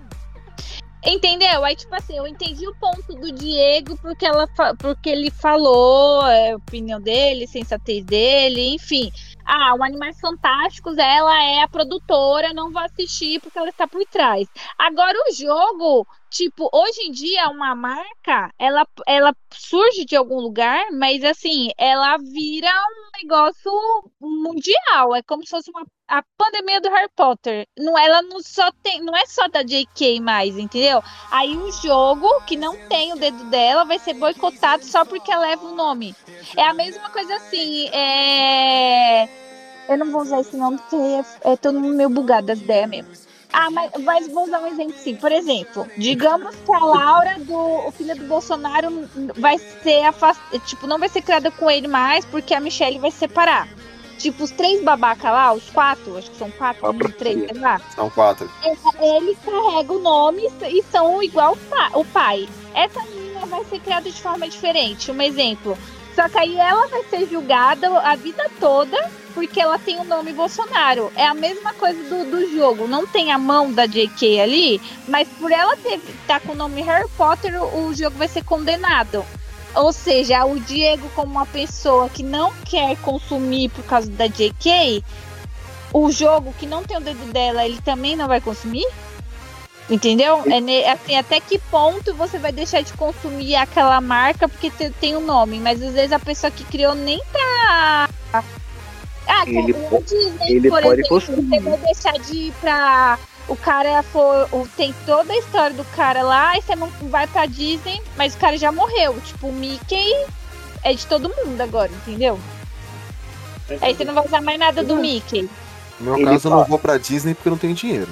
Entendeu? Aí, tipo assim, eu entendi o ponto do Diego porque, ela, porque ele falou é, a opinião dele, sensatez dele, enfim. Ah, o Animais Fantásticos, ela é a produtora, não vou assistir porque ela está por trás. Agora, o jogo, tipo, hoje em dia, uma marca, ela, ela surge de algum lugar, mas assim, ela vira um negócio mundial. É como se fosse uma, a pandemia do Harry Potter. Não, ela não só tem, não é só da JK mais, entendeu? Aí o jogo que não tem o dedo dela vai ser boicotado só porque ela leva o nome. É a mesma coisa assim, é... Eu não vou usar esse nome porque é, é todo mundo meio bugado das ideias mesmo. Ah, mas, mas vou usar um exemplo sim. Por exemplo, digamos que a Laura, do, o filho do Bolsonaro, vai ser afastada. Tipo, não vai ser criada com ele mais porque a Michelle vai se separar. Tipo, os três babaca lá, os quatro, acho que são quatro, um, três, sei lá. São quatro. Ele carrega o nome e são igual o pai. Essa menina vai ser criada de forma diferente. Um exemplo. Só que aí ela vai ser julgada a vida toda porque ela tem o nome Bolsonaro. É a mesma coisa do, do jogo. Não tem a mão da JK ali, mas por ela ter tá com o nome Harry Potter, o, jogo vai ser condenado. Ou seja, o Diego, como uma pessoa que não quer consumir por causa da JK, o jogo que não tem o dedo dela, ele também não vai consumir? Entendeu? É assim, até que ponto você vai deixar de consumir aquela marca porque te- tem um nome, mas às vezes a pessoa que criou nem tá. Ah, Ele como Disney, ele por pode exemplo, consumir. você vai deixar de ir pra. O cara for. o- Tem toda a história do cara lá, e você não vai pra Disney, mas o cara já morreu. Tipo, o Mickey é de todo mundo agora, entendeu? Aí você não vai usar mais nada do Mickey. No meu Ele caso, eu não vou pra Disney porque eu não tenho dinheiro.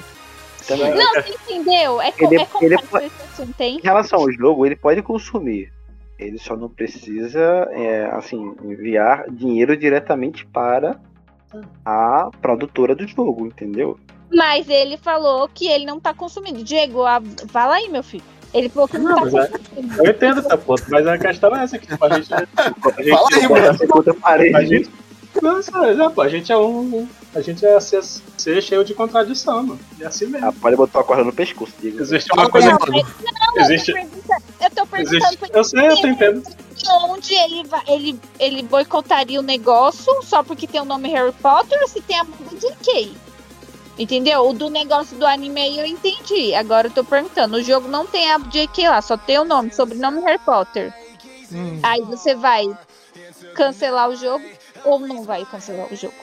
Também- Não, você entendeu? É, Ele- é ele complexo esse assunto, hein? Em relação ao jogo, ele pode consumir. Ele só não precisa, é, assim, enviar dinheiro diretamente para a produtora do jogo, entendeu? Mas ele falou que ele não tá consumindo. Diego, a... fala aí, meu filho. Ele falou que não, Não, tá é- consumindo. Eu entendo essa ponto, mas a questão é essa que tipo, a gente. A gente Fala aí, mano. a gente. Não, já, pô, a gente é um. A gente é ser, ser cheio de contradição, mano. E assim mesmo. Ah, pode botar a corda no pescoço, Diego. Existe uma Não, coisa. mas- não, Existe- eu tô perguntando, eu tô perguntando Existe. pra Eu sei, eu tô entendendo. onde ele, vai- ele, ele boicotaria o negócio só porque tem o nome Harry Potter ou se tem a mão do JK? Entendeu? O do negócio do anime aí eu entendi. Agora eu tô perguntando. O jogo não tem a JK lá, só tem o nome, sobrenome Harry Potter. Hum. Aí você vai cancelar o jogo ou não vai cancelar o jogo?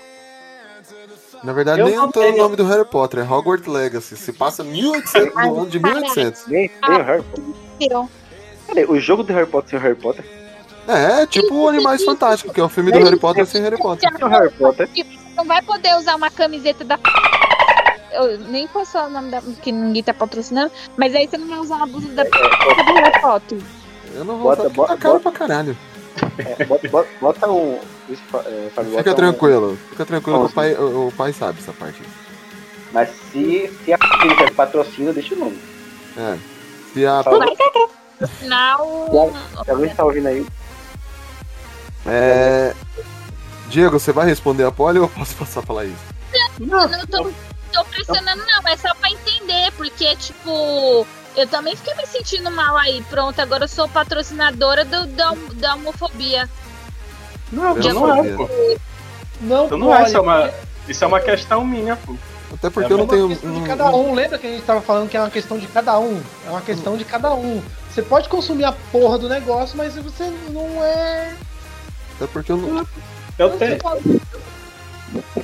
Na verdade, Eu nem não tem o tenho- nome do Harry Potter, é Hogwarts Legacy. Se passa 1800, no ano de 1800. Nem o Harry Potter. Peraí, o jogo do Harry Potter sem o Harry Potter? É, tipo o Animais Fantásticos, que é o filme do Harry Potter sem Harry Potter. O Harry Potter. Você não vai poder usar uma camiseta da. Eu nem posso falar o nome da. que ninguém tá patrocinando, mas aí você não vai usar uma blusa da do Harry Potter. Eu não vou Bota- usar bota- tá caro bota- pra caralho. É, bota, bota, bota um. Isso, é, Fica um- tranquilo, fica tranquilo que o pai, o, o pai sabe essa parte. Mas se, se a clínica patrocina, deixa o nome. É. Se a. No final. Se alguém tá ouvindo aí, É... Diego, você vai responder a pole ou eu posso passar pra Laís? Eu não tô, tô pressionando, não. É só pra entender, porque, tipo. Eu também fiquei me sentindo mal aí. Pronto, agora eu sou patrocinadora do, da, da homofobia. Não, Eu não, não é, pô. Não, Então não é, pode. isso é uma, isso é uma questão minha, pô. Até porque eu não É uma tenho. questão de cada um. Lembra que a gente tava falando que é uma questão de cada um? É uma questão de cada um. Você pode consumir a porra do negócio, mas você não é. Até porque eu não. Eu tenho.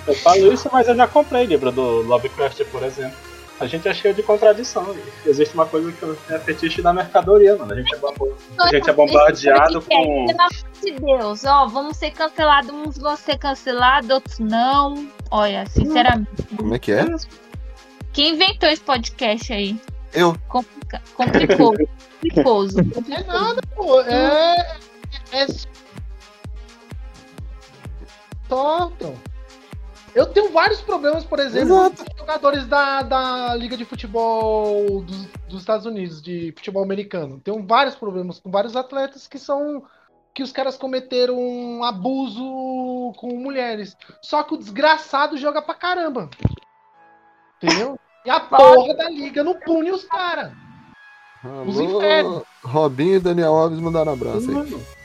Eu falo isso, mas eu já comprei livro do Lovecraft, por exemplo. A gente é cheio de contradição. Existe uma coisa que é fetiche da mercadoria, mano. A gente é, bomba- a gente é bombardeado com. Pelo amor de Deus, ó, vamos ser cancelados, uns vão ser cancelados, outros não. Olha, sinceramente. Como é que é? Quem inventou esse podcast aí? Eu. Complica... Complicou. Complicoso. É nada, pô. É. É. Só, então. Eu tenho vários problemas, por exemplo, com jogadores da, da Liga de Futebol dos, dos Estados Unidos, de futebol americano. Tenho vários problemas com vários atletas que são. que os caras cometeram um abuso com mulheres. Só que o desgraçado joga pra caramba. Entendeu? E a porra da liga não pune os caras. Os infernos. Robinho e Daniel Alves mandaram abraço aí.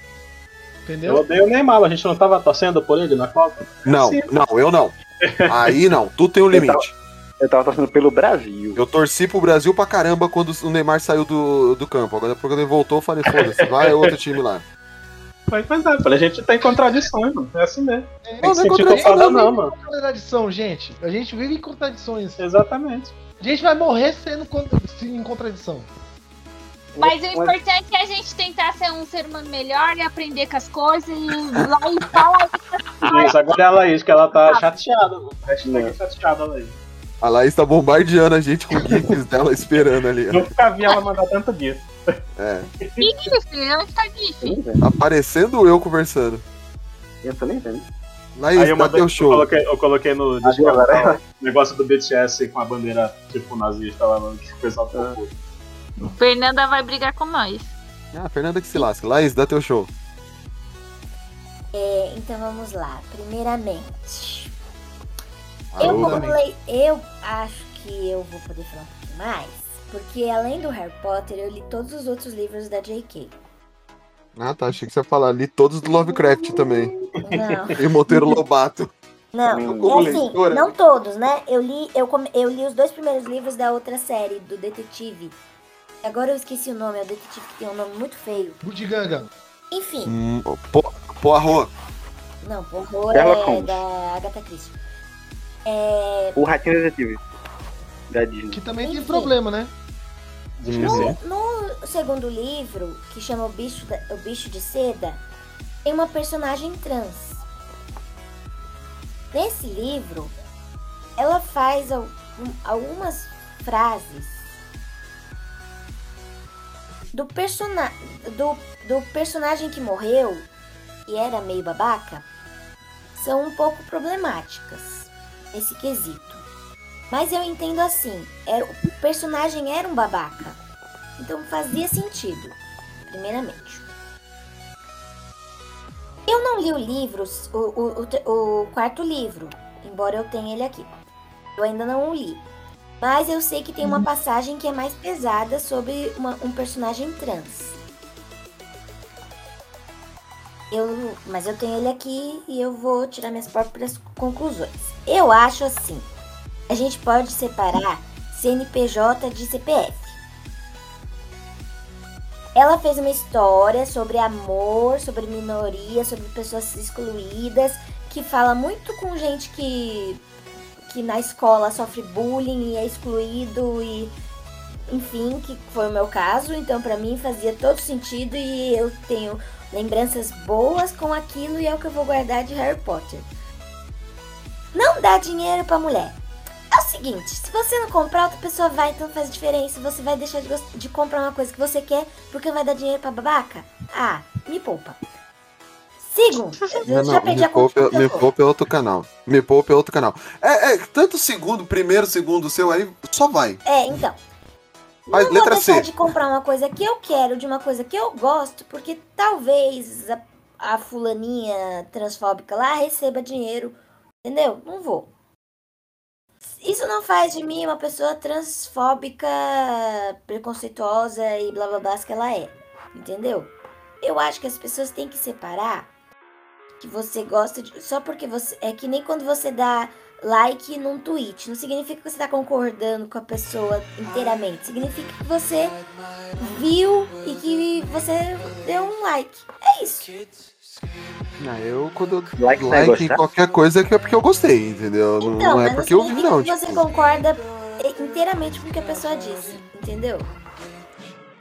Entendeu? Eu odeio o Neymar, a gente não tava torcendo por ele na Copa? Não, Sim. não, eu não. Aí não, tu tem um limite. Eu tava torcendo pelo Brasil. Eu torci pro Brasil pra caramba quando o Neymar saiu do, do campo. Agora quando ele voltou, eu falei, foda-se, vai é outro time lá. Mas, mas é, a gente tem contradições, mano. É assim mesmo. Tem Não, não é contradição, não, não, mano. Contradição, gente. A gente vive em contradições. Exatamente. A gente vai morrer sendo em contradição. Mas o importante é a gente tentar ser um ser humano melhor e aprender com as coisas e lá e falar. Isso, agora é a Laís, que ela tá chateada. mano. Hashtag chateada, Laís. A Laís tá bombardeando a gente com gifs dela esperando ali. Nunca vi ela mandar tanto gif. É. GIF, onde tá GIF? Aparecendo eu conversando. Eu tô nem vendo. Laís, Aí eu, mandei, teu eu, show. coloquei, eu coloquei no Ah, Discord galera. tá, o negócio do BTS com a bandeira tipo nazista lá, mano, que o pessoal ficou puto. Fernanda vai brigar com nós. Ah, Fernanda que se lasca. Laís, dá teu show. É, então vamos lá. Primeiramente, Ah, eu, eu como também. lei- eu acho que eu vou poder falar um pouquinho mais, porque além do Harry Potter, eu li todos os outros livros da J.K. Ah, tá. Achei que você ia falar ali todos do Lovecraft também. Não. E Monteiro Lobato. Não, é assim, não todos, né? Eu li, eu, eu li os dois primeiros livros da outra série, do Detetive. Agora eu esqueci o nome, é o Detetive que tem um nome muito feio. Budiganga. Enfim, Hum, po- Poirot. não, horror Sherlock é Holmes. da Agatha Christie. É, O Ratinho Detetive. Da Disney. Que também tem Enfim. problema, né? No, no segundo livro, que chama o Bicho, da- o Bicho de Seda, tem uma personagem trans. Nesse livro, ela faz al- um- algumas frases do, persona do, do personagem que morreu e era meio babaca são um pouco problemáticas nesse quesito. Mas eu entendo assim, era, o personagem era um babaca. Então fazia sentido, primeiramente. Eu não li o livro, o, o, o o quarto livro, embora eu tenha ele aqui. Eu ainda não o li. Mas eu sei que tem uma passagem que é mais pesada sobre uma- um personagem trans. Eu, mas eu tenho ele aqui e eu vou tirar minhas próprias conclusões. Eu acho assim: a gente pode separar CNPJ de CPF. Ela fez uma história sobre amor, sobre minoria, sobre pessoas excluídas, que fala muito com gente que, que na escola sofre bullying e é excluído e enfim, que foi o meu caso, então pra mim fazia todo sentido e eu tenho lembranças boas com aquilo e é o que eu vou guardar de Harry Potter. Não dá dinheiro pra mulher. É o seguinte, se você não comprar, outra pessoa vai, então faz diferença. Você vai deixar de, de comprar uma coisa que você quer porque vai dar dinheiro pra babaca? Ah, me poupa. Eu Não, já perdi me a conta. poupe, me poupe é outro canal. Me poupe é outro canal. É, é, tanto segundo, primeiro, segundo seu aí, só vai. É, então. Vai, não letra vou deixar C. de comprar uma coisa que eu quero, de uma coisa que eu gosto, porque talvez a, a fulaninha transfóbica lá receba dinheiro, entendeu? Não vou. Isso não faz de mim uma pessoa transfóbica, preconceituosa e blá blá blá que ela é, entendeu? Eu acho que as pessoas têm que separar que você gosta de. Só porque você. É que nem quando você dá like num tweet. Não significa que você tá concordando com a pessoa inteiramente. Significa que você viu e que você deu um like. É isso. Não, eu quando eu Like like, não é em qualquer coisa é que é porque eu gostei, entendeu? Não- Então, não é mas porque eu vi, não. que você Tipo, concorda inteiramente com o que a pessoa disse, entendeu?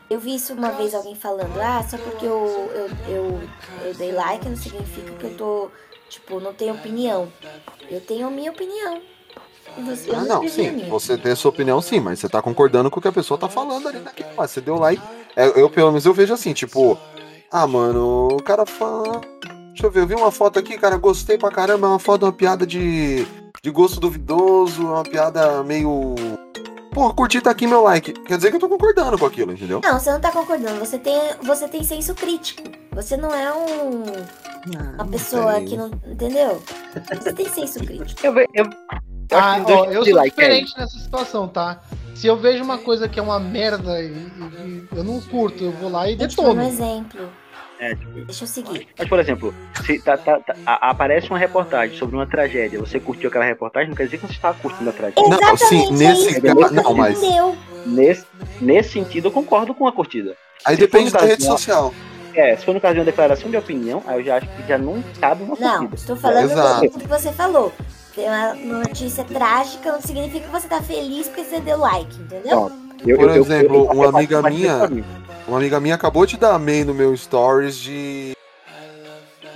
Eu vi isso uma vez alguém falando, ah, só porque eu, eu, eu, eu dei like não significa que eu tô, tipo, não tenho opinião. Eu tenho a minha opinião. Você, Ah, não, sim. Você tem a sua opinião, sim, mas você tá concordando com o que a pessoa tá falando ali naquele. Ah, você deu like. É, eu, pelo menos, eu vejo assim, tipo, ah, mano, o cara fala. Deixa eu ver, eu vi uma foto aqui, cara, gostei pra caramba, é uma foto, uma piada de, de gosto duvidoso, é uma piada meio. Porra, curti, tá aqui meu like. Quer dizer que eu tô concordando com aquilo, entendeu? Não, você não tá concordando. Você tem, você tem senso crítico. Você não é um. Uma pessoa tem. que não. Entendeu? Você tem senso crítico. Eu, eu, eu Ah, ó, eu sou like aí. diferente nessa situação, tá? Se eu vejo uma coisa que é uma merda e, e- e eu não curto, eu vou lá e te dar um detono. exemplo. É, tipo, Deixa eu seguir. Mas, por exemplo, se tá, tá- tá- a- aparece uma reportagem sobre uma tragédia, você curtiu aquela reportagem, não quer dizer que você estava curtindo a tragédia. Não, sim, nesse caso. Não, mas. Nesse, nesse sentido, eu concordo com a curtida. Aí Se depende da rede social. É, se for no caso de uma declaração de opinião, aí eu já acho que já não cabe uma Não, curtida. estou falando Exato. do que você falou. Tem uma notícia trágica, não significa que você tá feliz porque você deu like, entendeu? Eu- Por eu- eu- exemplo, eu- eu- uma amiga minha. Uma amiga minha acabou de dar amém no meu stories de.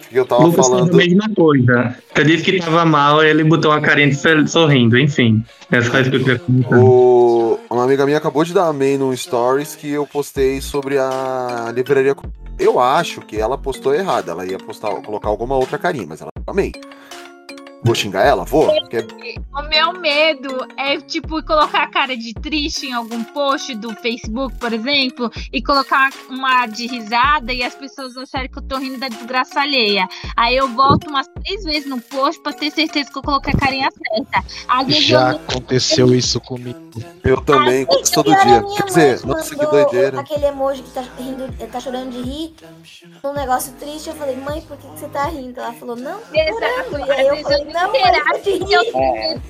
Que eu tava Lucas falando. a mesma coisa. Eu disse que tava mal, ele botou uma carinha de sorrindo, enfim. Essa coisa que eu queria comentar. O... Uma amiga minha acabou de dar amém num stories que eu postei sobre a livraria. Eu acho que ela postou errado. Ela ia postar, colocar alguma outra carinha, mas ela amém. Vou xingar ela? Vou. Porque O meu medo é, tipo, colocar a cara de triste em algum post do Facebook, por exemplo, e colocar uma de risada e as pessoas acharem que eu tô rindo da desgraça alheia. Aí eu volto umas três vezes no post pra ter certeza que eu coloquei a carinha certa. Às vezes Já eu aconteceu isso comigo. eu também, quase todo dia. Quer dizer, nossa, que doideira. Aquele emoji que tá, rindo, tá chorando de rir, um negócio triste. Eu falei, mãe, por que, que você tá rindo? Ela falou, não, tô chorando. E aí eu falei, não, mãe, para de rir.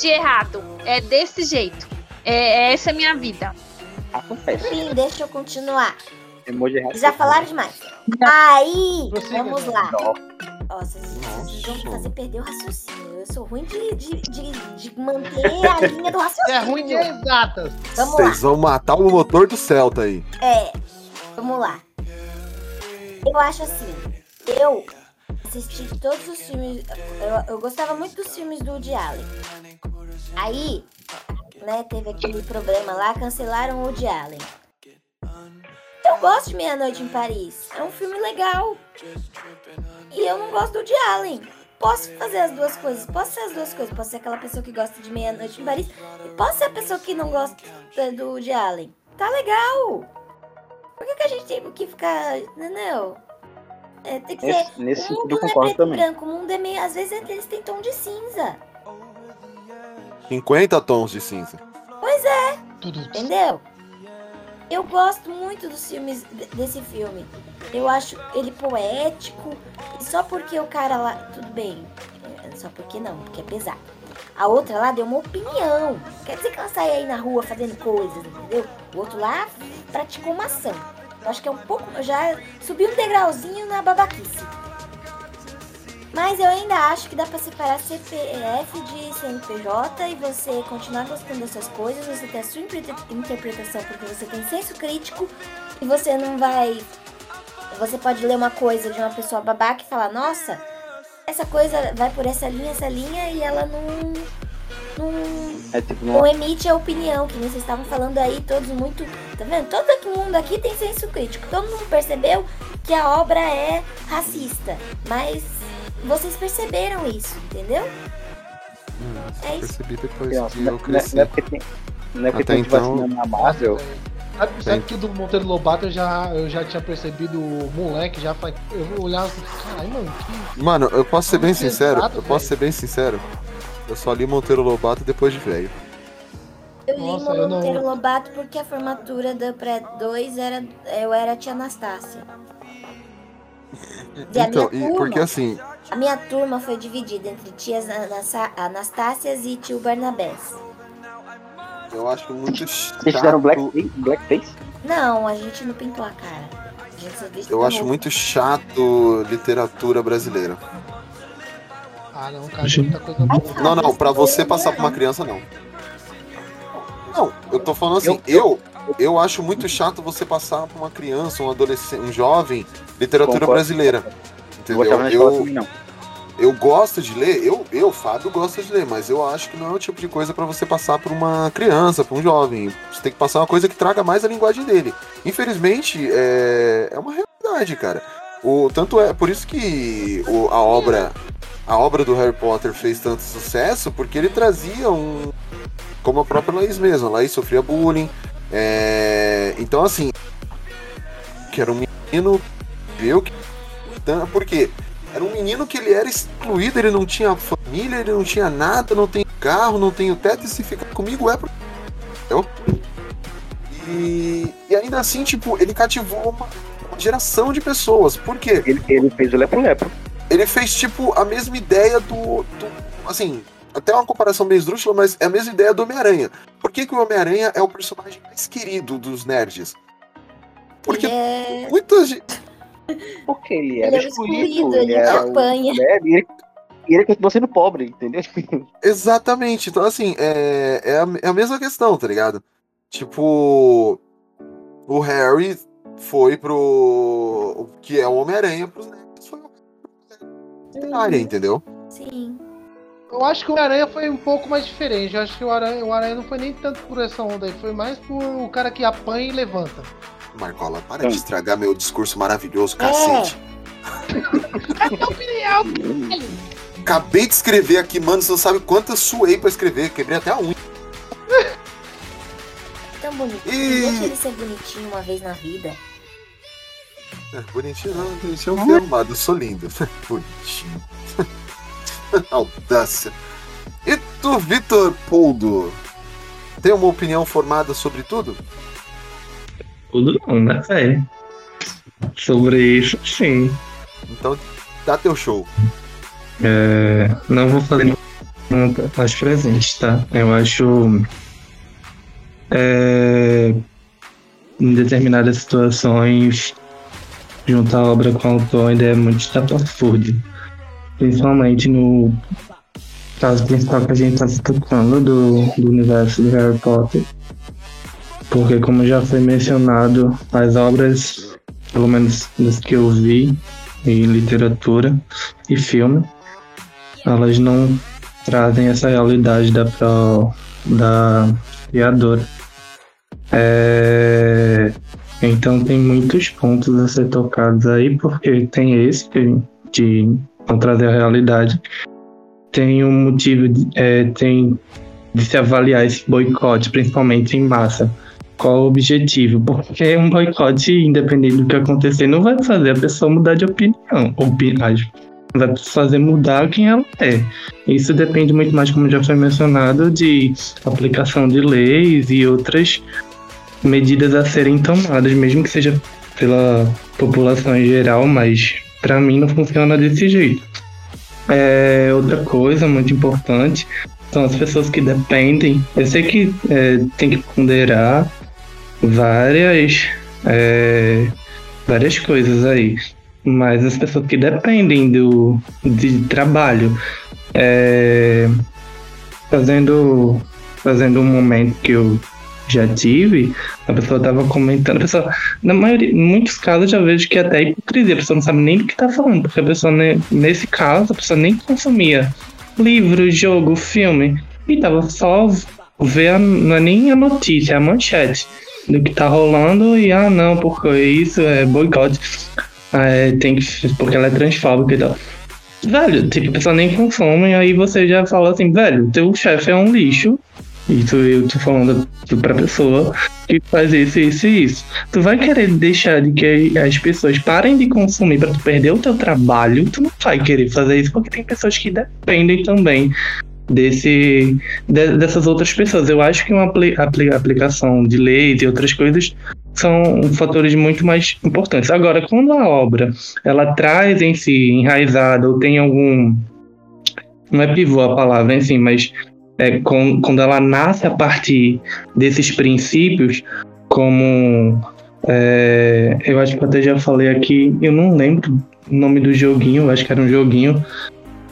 de errado. É desse jeito. É, essa é a minha vida. Acontece. Sim, deixa eu continuar. Emoji errado. Já falaram demais. Aí, vamos lá. Nossa, vocês vão me fazer perder o raciocínio. Eu sou ruim de, de, de, de manter a linha do raciocínio. é ruim de exatas. Vamos lá. Vocês vão matar o motor do Celta aí. É, vamos lá. Eu acho assim, eu assisti todos os filmes, eu, eu gostava muito dos filmes do Woody Allen. Aí, né, teve aquele problema lá, cancelaram o Woody Allen. Eu gosto de Meia Noite em Paris, é um filme legal. E eu não gosto do Woody Allen. Posso fazer as duas coisas, posso ser as duas coisas. Posso ser aquela pessoa que gosta de Meia Noite em Paris e posso ser a pessoa que não gosta do Woody Allen. Tá legal. Por que, que a gente tem que ficar. Entendeu? É, tem que Nesse- ser. nesse sentido mundo eu é concordo e também. branco, o mundo é meio. Às vezes eles têm tom de cinza. 50 tons de cinza. Pois é, entendeu? Eu gosto muito dos filmes de- desse filme. Eu acho ele poético. E só porque o cara lá. Tudo bem. é, Só porque não, porque é pesado. A outra lá deu uma opinião. Quer dizer que ela sai aí na rua fazendo coisas, entendeu? O outro lá praticou uma ação. Acho que é um pouco. Já subiu um degrauzinho na babaquice. Mas eu ainda acho que dá pra separar CPF de CNPJ e você continuar gostando das suas coisas, você ter a sua interpreta- interpretação porque você tem senso crítico e você não vai. Você pode ler uma coisa de uma pessoa babaca e falar, nossa, essa coisa vai por essa linha, essa linha, e ela não. Não É tipo, não não, emite a opinião, que nem vocês estavam falando aí, todos muito. Tá vendo? Todo mundo aqui tem senso crítico. Todo mundo percebeu que a obra é racista. Mas vocês perceberam isso, entendeu? É isso. Percebi depois não, que não, eu é- cresci. não é porque tem. Não é porque Até tem então- vacina na Marvel. Sabe, sabe que do Monteiro Lobato eu já, eu já tinha percebido o moleque, já eu olhava assim, caralho, mano, que. Mano, eu posso ser bem sincero? Eu posso ser bem sincero? Eu só li Monteiro Lobato depois de velho. Eu li Nossa, eu não- Monteiro Lobato porque a formatura do pré-2 era. Eu era a tia Anastácia. E a Então, minha e turma, porque assim, A minha turma foi dividida entre tias Anastácias e tio Barnabés. eu acho muito chato. Vocês fizeram blackface? blackface? Não, a gente não pintou a cara. A gente só vestiu Eu acho roupa. muito chato literatura brasileira. Ah, não, cara, muita coisa boa. Não, não, pra você passar pra uma criança, não. Não, eu tô falando assim, eu, eu, acho muito chato você passar pra uma criança, um adolescente, um jovem, literatura Concordo. brasileira. Eu Entendeu? Eu, não. eu gosto de ler, eu, eu, Fábio, gosto de ler, mas eu acho que não é o tipo de coisa pra você passar pra uma criança, pra um jovem. Você tem que passar uma coisa que traga mais a linguagem dele. Infelizmente, é, é uma realidade, cara. O, tanto é por isso que o- a obra a obra do Harry Potter fez tanto sucesso, porque ele trazia um. Como a própria Laís mesmo, a Laís sofria bullying. é, então, assim, que era um menino. Viu que. então, Por quê? Era um menino que ele era excluído, ele não tinha família, ele não tinha nada, não tem carro, não tem teto, e se ficar comigo é pro. Entendeu? E, e ainda assim, tipo, ele cativou uma, uma geração de pessoas. Por quê? Ele, ele fez o Lepo Lepo. Ele fez, tipo, a mesma ideia do. do assim, até uma comparação meio esdrúxula, mas é a mesma ideia do Homem-Aranha. Por que, que o Homem-Aranha é o personagem mais querido dos nerds? Porque é... muita gente. Porque ele Ele era era o excluído, excluído, ele era o- apanha. e ele, ele continuou sendo pobre, entendeu? Exatamente. Então, assim, é, é, a, é a mesma questão, tá ligado? Tipo, o Harry foi pro. o que é o Homem-Aranha pros nerds, uma área, entendeu? Sim. Eu acho que o Aranha foi um pouco mais diferente. Eu acho que o Aranha, o Aranha não foi nem tanto por essa onda aí, foi mais por o cara que apanha e levanta. Marcola, para de estragar meu discurso maravilhoso, cacete. Acabei de escrever aqui, mano. Você não sabe quanto eu suei pra escrever. Quebrei até a unha. Tão bonitinho. Ih. Deixa ele ser bonitinho uma vez na vida. É, bonitinho não, bonitinho é um filmado. Eu sou lindo. bonitinho. Audácia. E tu, Vitor Poldo? Tem uma opinião formada sobre tudo? Tudo não, né, velho? Sobre isso, sim. Então, dá teu show. É, não vou fazer pergunta mais presente, tá? Eu acho. É, em determinadas situações, juntar a obra com o autor ainda é muito estapafúrdio. Principalmente no caso principal que a gente está tocando do, do universo do Harry Potter. Porque, como já foi mencionado, as obras, pelo menos das que eu vi em literatura e filme, elas não trazem essa realidade da, pro, da criadora. É, então tem muitos pontos a ser tocados aí, porque tem esse de trazer a realidade. Tem um motivo, de, é, tem de se avaliar esse boicote, principalmente em massa. Qual o objetivo? Porque um boicote, independente do que acontecer, não vai fazer a pessoa mudar de opinião. Opi vai fazer mudar quem ela é. Isso depende muito mais, como já foi mencionado, de aplicação de leis e outras medidas a serem tomadas, mesmo que seja pela população em geral, mas para mim não funciona desse jeito. É, outra coisa muito importante são as pessoas que dependem. Eu sei que é, tem que ponderar várias é, várias coisas aí, mas as pessoas que dependem do de trabalho, é, fazendo fazendo um momento que eu já tive, a pessoa tava comentando, a pessoa, na maioria, em muitos casos já vejo que até é hipocrisia, a pessoa não sabe nem do que tá falando, porque a pessoa, ne- nesse caso, a pessoa nem consumia livro, jogo, filme, e tava só ver, não é nem a notícia, é a manchete do que tá rolando, e ah não, porque isso é boicote, é, tem que, porque ela é transfóbica e tal. Velho, tipo, a pessoa nem consome, aí você já fala assim, velho, teu chefe é um lixo, isso eu tô falando pra pessoa que faz isso, isso e isso. Tu vai querer deixar de que as pessoas parem de consumir pra tu perder o teu trabalho, tu não vai querer fazer isso porque tem pessoas que dependem também desse de- dessas outras pessoas. Eu acho que uma apli- apli- aplicação de leis e outras coisas são fatores muito mais importantes. Agora, quando a obra ela traz em si enraizada ou tem algum não é pivô a palavra si, mas é, com- quando ela nasce a partir desses princípios, como é, eu acho que eu até já falei aqui, eu não lembro o nome do joguinho, acho que era um joguinho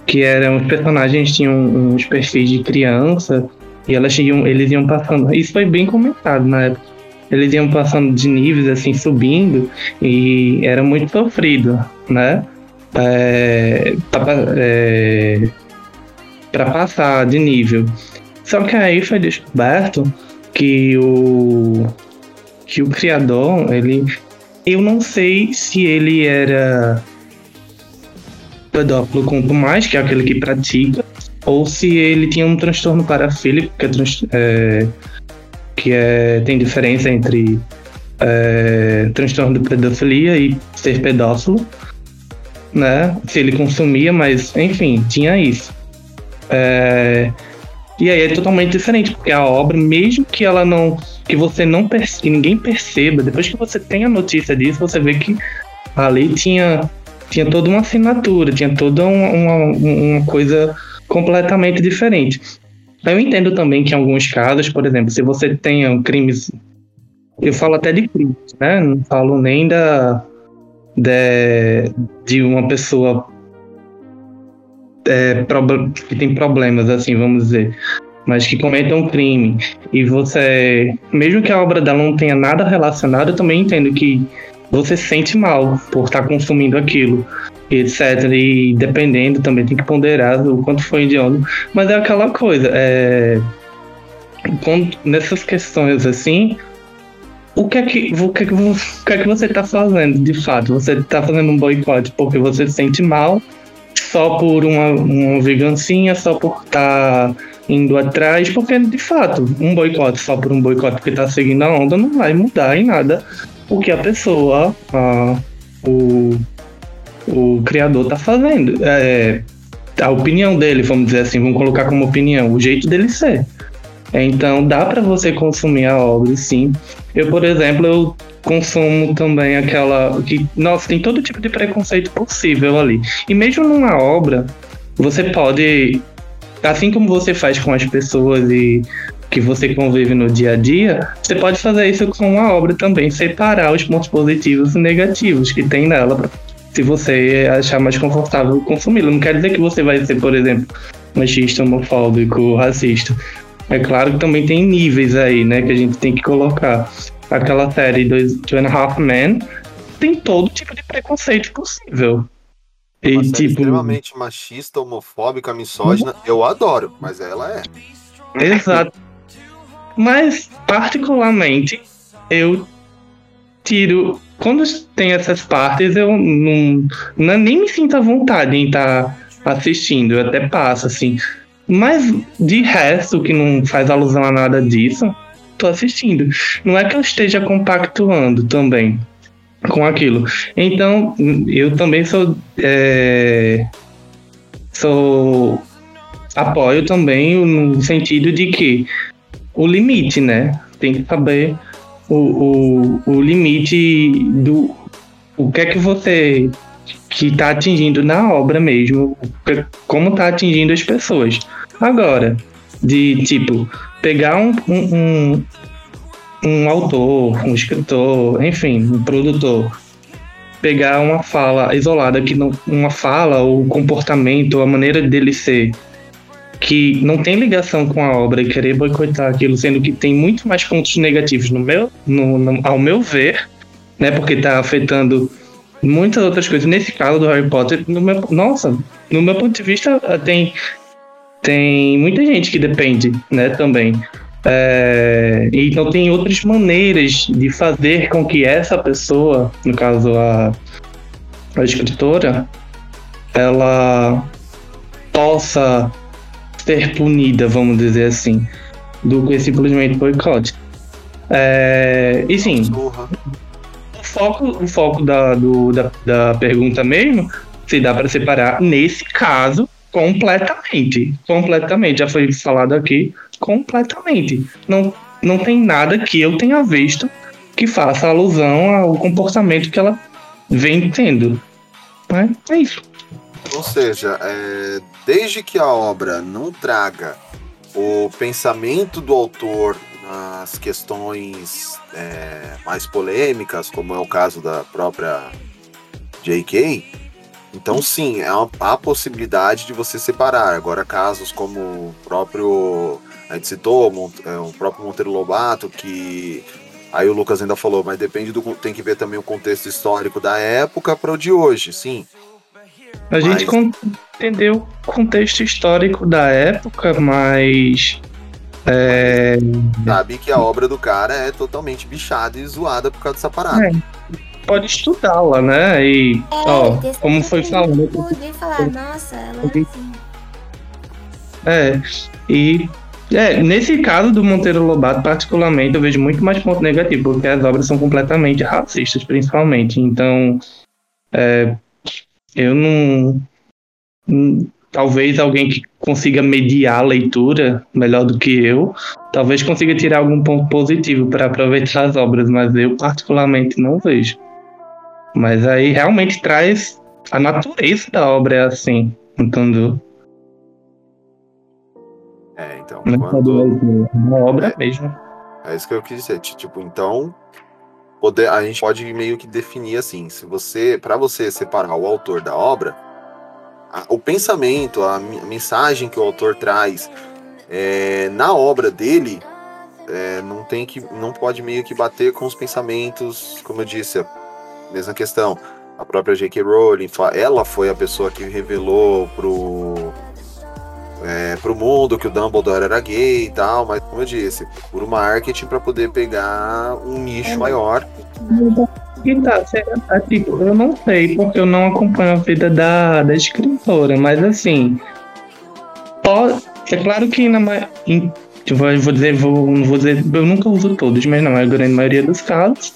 que eram os personagens tinham uns perfis de criança E elas iam, eles iam passando. Isso foi bem comentado na época. Eles iam passando de níveis, assim, subindo, e era muito sofrido, né? É, pra, é, pra passar de nível. Só que aí foi descoberto que o que o criador, ele eu não sei se ele era pedófilo quanto mais, que é aquele que pratica, ou se ele tinha um transtorno parafílico, que é, é, que é tem diferença entre é, transtorno de pedofilia e ser pedófilo, né? Se ele consumia, mas enfim, tinha isso. É, e aí é totalmente diferente, porque a obra, mesmo que ela não. que você não perce- que ninguém perceba, depois que você tem a notícia disso, você vê que ali tinha, tinha toda uma assinatura, tinha toda uma, uma, coisa completamente diferente. Eu entendo também que em alguns casos, por exemplo, se você tenha crimes. Eu falo até de crimes, né? Não falo nem da. De, de uma pessoa é, que tem problemas, assim, vamos dizer, mas que cometa um crime, e você, mesmo que a obra dela não tenha nada relacionado, eu também entendo que você se sente mal por estar consumindo aquilo, etc. E dependendo, também tem que ponderar o quanto foi idiota. Mas é aquela coisa, é, quando- nessas questões assim, o que é que, o que, é que, o que é que você está fazendo de fato? Você está fazendo um boicote porque você se sente mal só por uma, uma vegancinha, só por estar indo atrás, porque de fato, um boicote só por um boicote porque tá seguindo a onda não vai mudar em nada o que a pessoa, a- o, o criador tá fazendo. É, a opinião dele, vamos dizer assim, vamos colocar como opinião, o jeito dele ser. Então dá para você consumir a obra, sim. Eu, por exemplo, eu consumo também aquela que, nossa, tem todo tipo de preconceito possível ali. E mesmo numa obra, você pode, assim como você faz com as pessoas e que você convive no dia a dia, você pode fazer isso com uma obra também, separar os pontos positivos e negativos que tem nela, se você achar mais confortável consumi-la. Não quer dizer que você vai ser, por exemplo, machista, homofóbico, racista. É claro que também tem níveis aí, né, que a gente tem que colocar. Aquela série dois, Two and a Half Men tem todo tipo de preconceito possível. E Uma série tipo, extremamente machista, homofóbica, misógina. Eu adoro, mas ela é. Exato. Mas, particularmente, eu tiro. Quando tem essas partes, eu não, não- nem me sinto à vontade em estar assistindo. Eu até passo, assim. Mas, de resto, que não faz alusão a nada disso, tô assistindo. Não é que eu esteja compactuando também com aquilo. Então, eu também sou. é, sou apoio também no sentido de que o limite, né? Tem que saber o, o, o limite do o que é que você que está atingindo na obra mesmo, como está atingindo as pessoas. Agora, de tipo, pegar um, um, um, um autor, um escritor, enfim, um produtor, pegar uma fala isolada que não uma fala ou comportamento, a maneira dele ser que não tem ligação com a obra e querer boicotar aquilo, sendo que tem muito mais pontos negativos no meu, no, no- ao meu ver, né? Porque está afetando muitas outras coisas. Nesse caso do Harry Potter, no meu, nossa, no meu ponto de vista, tem tem muita gente que depende, né? Também. É, então tem outras maneiras de fazer com que essa pessoa, no caso a, a escritora, ela possa ser punida, vamos dizer assim, do que simplesmente boicote. É, e sim, o foco, o foco da, do- da, da pergunta mesmo, se dá para separar, nesse caso, completamente. Completamente. Já foi falado aqui, completamente. Não, não tem nada que eu tenha visto que faça alusão ao comportamento que ela vem tendo. Né? É isso. Ou seja, é, desde que a obra não traga o pensamento do autor nas questões é, mais polêmicas, como é o caso da própria J.K., então sim, há, há a possibilidade de você separar. Agora, casos como o próprio A gente citou o é, o próprio Monteiro Lobato, que aí o Lucas ainda falou, mas depende do. tem que ver também o contexto histórico da época para o de hoje, sim. A gente Mas- con- entendeu o contexto histórico da época, mas. É, Sabe que a obra do cara é totalmente bichada e zoada por causa dessa parada. É, pode estudá-la, né? E, ó, como foi falando. Poder falar, nossa, ela é assim. É, e é, nesse caso do Monteiro Lobato, particularmente, eu vejo muito mais ponto negativo, porque as obras são completamente racistas, principalmente. Então, é, eu não. hum, Talvez alguém que consiga mediar a leitura melhor do que eu, talvez consiga tirar algum ponto positivo para aproveitar as obras, mas eu, particularmente, não vejo. Mas aí realmente traz a natureza da obra é assim, entendeu? É, então. É quando- uma obra mesmo. É isso que eu quis dizer. ti- Tipo, então, poder, a gente pode meio que definir assim, se você, para você separar o autor da obra, a- o pensamento, a, a mensagem que o autor traz é, na obra dele, é, não tem que, não pode meio que bater com os pensamentos, como eu disse, mesma questão. A própria J.K. Rowling, ela foi a pessoa que revelou pro é, pro mundo que o Dumbledore era gay e tal, mas como eu disse, por marketing para poder pegar um nicho maior. E tá, será- tipo, eu não sei, porque eu não acompanho a vida da, da escritora, mas assim. Pode, é claro que na em, eu vou dizer, vou, não vou dizer, eu nunca uso todos, mas na grande maioria dos casos,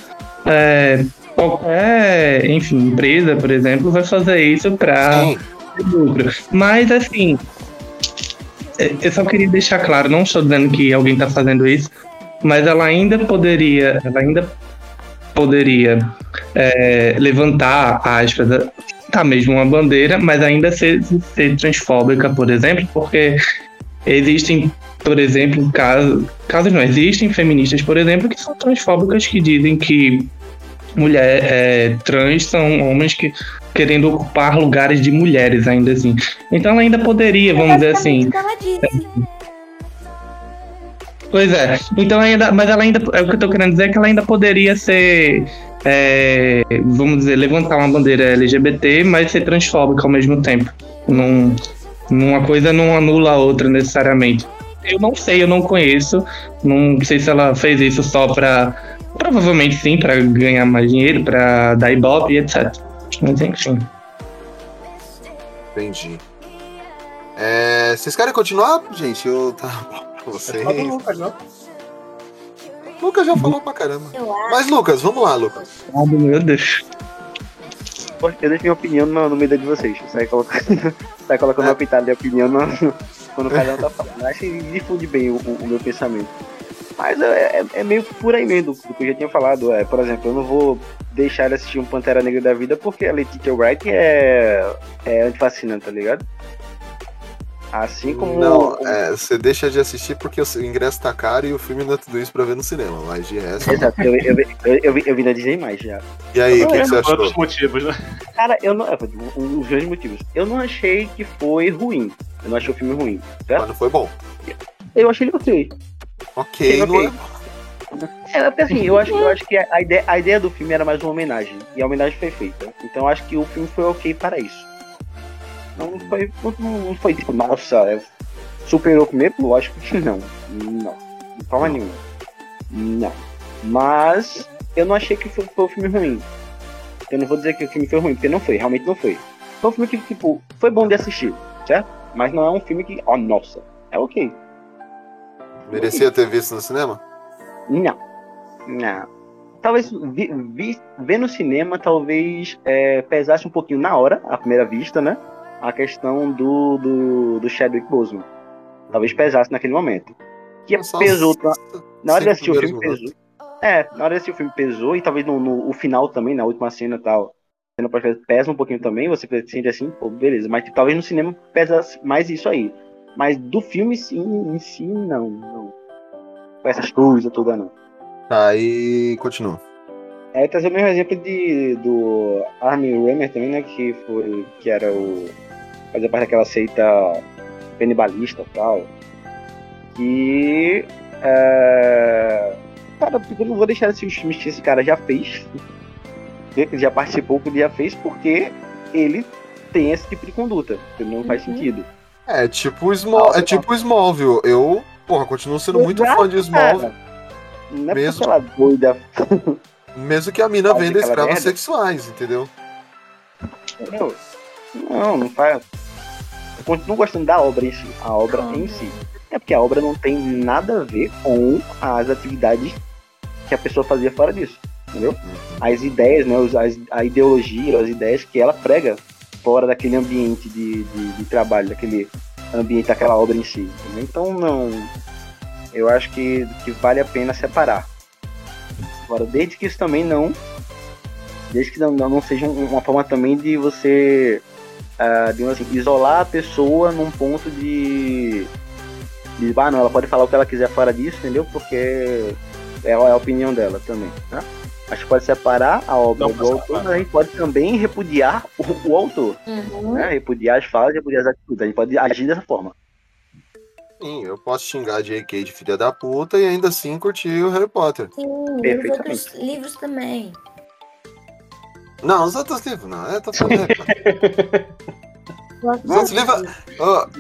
é, qualquer, enfim, empresa, por exemplo, vai fazer isso para lucro. Mas assim, eu só queria deixar claro, não estou dizendo que alguém está fazendo isso, mas ela ainda poderia, ela ainda poderia é, levantar aspas, tá mesmo uma bandeira, mas ainda ser, ser transfóbica, por exemplo, porque existem, por exemplo, casos, casos não existem feministas, por exemplo, que são transfóbicas que dizem que mulher é, trans são homens que querendo ocupar lugares de mulheres ainda assim. Então ela ainda poderia, vamos dizer assim, Ela disse. Pois é. Então ainda, mas ela ainda, é o que eu tô querendo dizer é que ela ainda poderia ser, é, vamos dizer, levantar uma bandeira LGBT, mas ser transfóbica ao mesmo tempo. Não, uma coisa não anula a outra necessariamente. Eu não sei, eu não conheço. Não sei se ela fez isso só pra. Provavelmente sim, pra ganhar mais dinheiro, pra dar ibope e etc. Mas enfim. Entendi. É, vocês querem continuar, gente? Eu tá bom pra vocês. Lucas, não? Lucas já falou pra caramba. Mas Lucas, vamos lá, Lucas. Ah, meu Deus. Eu deixo minha opinião no, no meio da de vocês. Sai colocando, sai colocando uma pitada de opinião no- quando cada um tá falando. Acho que difunde bem o, o- o meu pensamento. Mas é, é- é meio por aí mesmo do, que eu já tinha falado. É, por exemplo, eu não vou deixar ele assistir um Pantera Negra da vida porque a Letitia Wright é, é antifascinante, tá ligado? Assim como. Não, é, você deixa de assistir porque o ingresso tá caro e o filme não é tudo isso pra ver no cinema. Mas de resto. Exato, eu, eu, eu, eu, vi- eu vi na Disney mais já. E aí, o que, que você achou? Outros motivos, né? Cara, eu não. dos dois motivos. Eu não achei que foi ruim. Eu não achei o filme ruim. Certo? Mas não foi bom. Eu achei ele ok. Ok, não é. É, porque assim, eu acho, eu acho que a ideia, a ideia do filme era mais uma homenagem. E a homenagem foi feita. Então eu acho que o filme foi ok para isso. Não foi, não, não foi tipo, nossa, é, superou comigo? Lógico que não. Não. De forma nenhuma. Não. Mas eu não achei que foi, foi um filme ruim. Eu não vou dizer que o filme foi ruim, porque não foi, realmente não foi. Foi um filme que, tipo, foi bom de assistir, certo? Mas não é um filme que, ó, nossa, é ok. Merecia ter visto no cinema? Não. Não. Talvez vi, vi- ver no cinema talvez é, pesasse um pouquinho na hora, à primeira vista, né? A questão do, do, do Chadwick Boseman. Talvez pesasse naquele momento. Que pesou. pra- Na hora de assistir o filme pesou. É, na hora de assistir o filme pesou e talvez no, no o final também, na última cena e tal. Cena pesa um pouquinho também, você sente assim, pô, beleza. Mas talvez no cinema pesa mais isso aí. Mas do filme sim, em si, não, não. Com essas coisas todas, não. Tá, e continua. É trazer o mesmo exemplo de, do Armin Rammer também, né? Que foi. Que era o. Fazia parte daquela seita canibalista e tal. E. é, Cara, porque eu não vou deixar esses filmes que esse cara já fez. que Ele já participou, que ele já fez, porque ele tem esse tipo de conduta. que Não faz sentido. É tipo Small, é tipo Smallville. Eu, porra, continuo sendo muito fã de Smallville. Não é Mesmo- porque ela é doida. Mesmo que a mina Faz venda escravos merda. sexuais, entendeu? Entendeu? Não, não faz. Eu continuo gostando da obra em si. A obra em si. É porque a obra não tem nada a ver com as atividades que a pessoa fazia fora disso. Entendeu? As ideias, né? as- a ideologia, as ideias que ela prega fora daquele ambiente de, de, de trabalho, daquele ambiente, daquela obra em si. entendeu? Então não. Eu acho que, que vale a pena separar. Agora, desde que isso também não desde que não, não seja um- uma forma também de você ah, digamos assim, isolar a pessoa num ponto de, de ah não, ela pode falar o que ela quiser fora disso, entendeu? Porque é, a- opinião dela também, tá? Acho que pode separar a obra do autor, mas a gente pode também repudiar o, o autor, né? Repudiar as falas, repudiar as atitudes, a gente pode agir dessa forma. Sim, eu posso xingar a J.K. de filha da puta e ainda assim curtir o Harry Potter. Sim, e os outros livros também. Não, os outros livros não. É, tô falando. Os outros livros.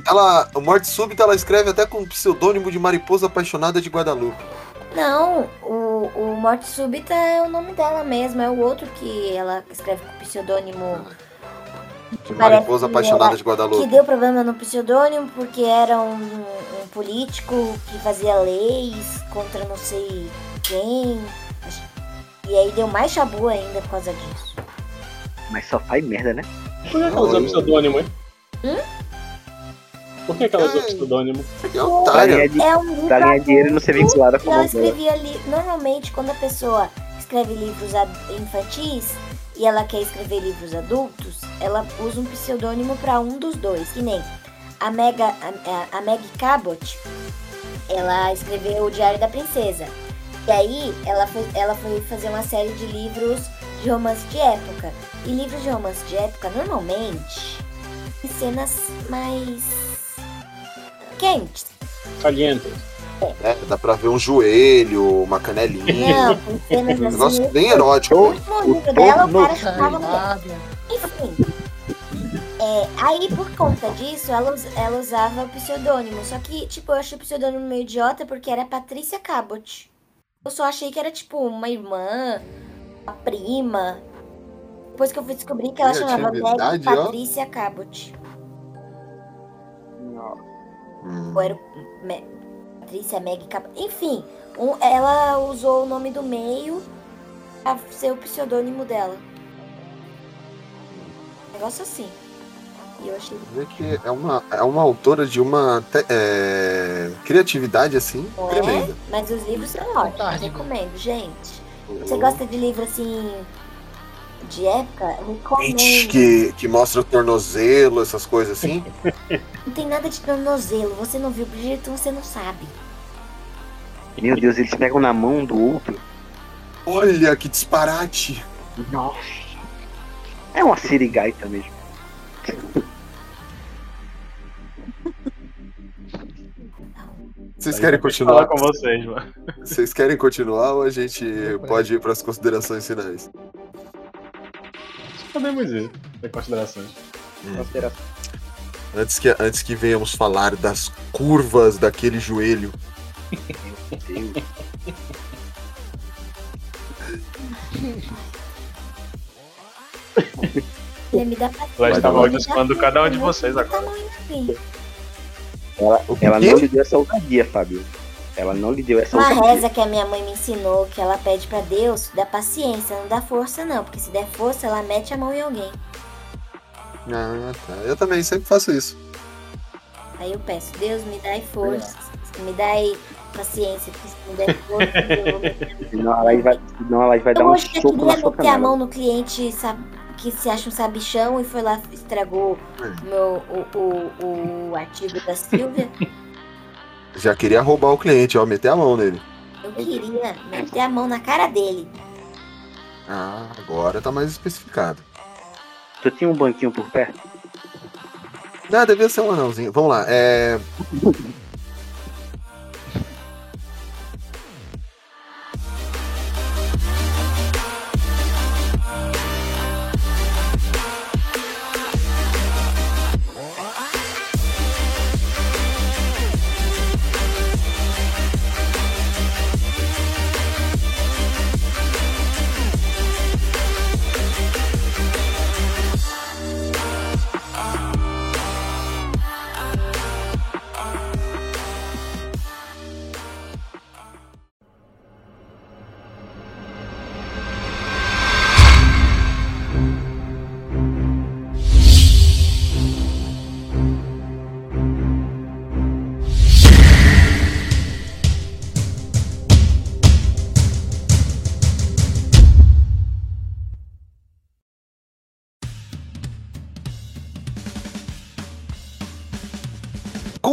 ela, o Morte Súbita ela escreve até com o pseudônimo de Mariposa Apaixonada de Guadalupe. Não, o, o Morte Súbita é o nome dela mesmo, é o outro que ela escreve com pseudônimo. De Mariposa que Apaixonada ela- de Guadalupe. Que deu problema no pseudônimo porque era um, um político que fazia leis contra não sei quem. E aí deu mais chabu ainda por causa disso. Mas só faz merda, né? Por que ela usa pseudônimo, hein? Hum? Por que, que ela usa pseudônimo? Pra ganhar, di- É um pra ganhar dinheiro e não ser vinculada com ela escrevia li... Normalmente, quando a pessoa escreve livros infantis e ela quer escrever livros adultos, ela usa um pseudônimo para um dos dois. Que nem a Mega, a, a Meg Cabot, ela escreveu o Diário da Princesa. E aí ela foi, ela foi fazer uma série de livros de romance de época. E livros de romance de época, normalmente, tem cenas mais quentes. Caliente. É, dá pra ver um joelho, uma canelinha. Não, cenas um assim. negócio bem erótico. né? No livro dela, o cara no- chupava mulher. Enfim. É, aí, por conta disso, ela, ela usava o pseudônimo. Só que, tipo, eu achei o pseudônimo meio idiota porque era Patrícia Cabot. Eu só achei que era, tipo, uma irmã, uma prima. Depois que eu fui descobrir que ela chamava Meg Criatividade, ó. Patrícia Cabot. Hum. Ou era o Me- Patrícia Meg Cabot. Enfim, um- ela usou o nome do meio pra ser o pseudônimo dela. Negócio assim. E eu achei Vê que é uma, é uma autora de uma te- é, criatividade assim Não tremenda. é? Mas os livros são ótimos, recomendo, gente. Você gosta de livro assim de época? Recomendo. Que, que mostra o tornozelo, essas coisas assim. Não tem nada de tornozelo. Você não viu Bridgerton, você não sabe. Meu Deus, eles pegam na mão do outro. Olha que disparate! Nossa. É uma sirigaita mesmo. Vocês querem Falar continuar? com vocês, mano. Vocês querem continuar ou a gente pode ir para as considerações finais? Podemos ir. Tem considerações. Antes que, antes que venhamos falar das curvas daquele joelho. Ele me dá pra... Ela estava amaldiçoando cada um de vocês agora. Ela, ela não lhe deu essa ousadia, Fábio. Ela não lhe deu essa Uma ousadia. reza que a minha mãe me ensinou, que ela pede pra Deus, dá paciência, não dá força não, porque se der força, ela mete a mão em alguém. Ah, tá. Eu também sempre faço isso. Aí eu peço, Deus me dá força, me dá paciência, porque se me der força, eu Senão ela vai, senão vai dar Eu um soco na sua meter a mão canela. no cliente sab- que se acha um sabichão e foi lá estragou o meu, o, o, o artigo da Silvia. Já queria roubar o cliente, ó, meter a mão nele. Eu queria meter a mão na cara dele. Ah, agora tá mais especificado. Tu tinha um banquinho por perto? Ah, devia ser um anãozinho. Vamos lá. É...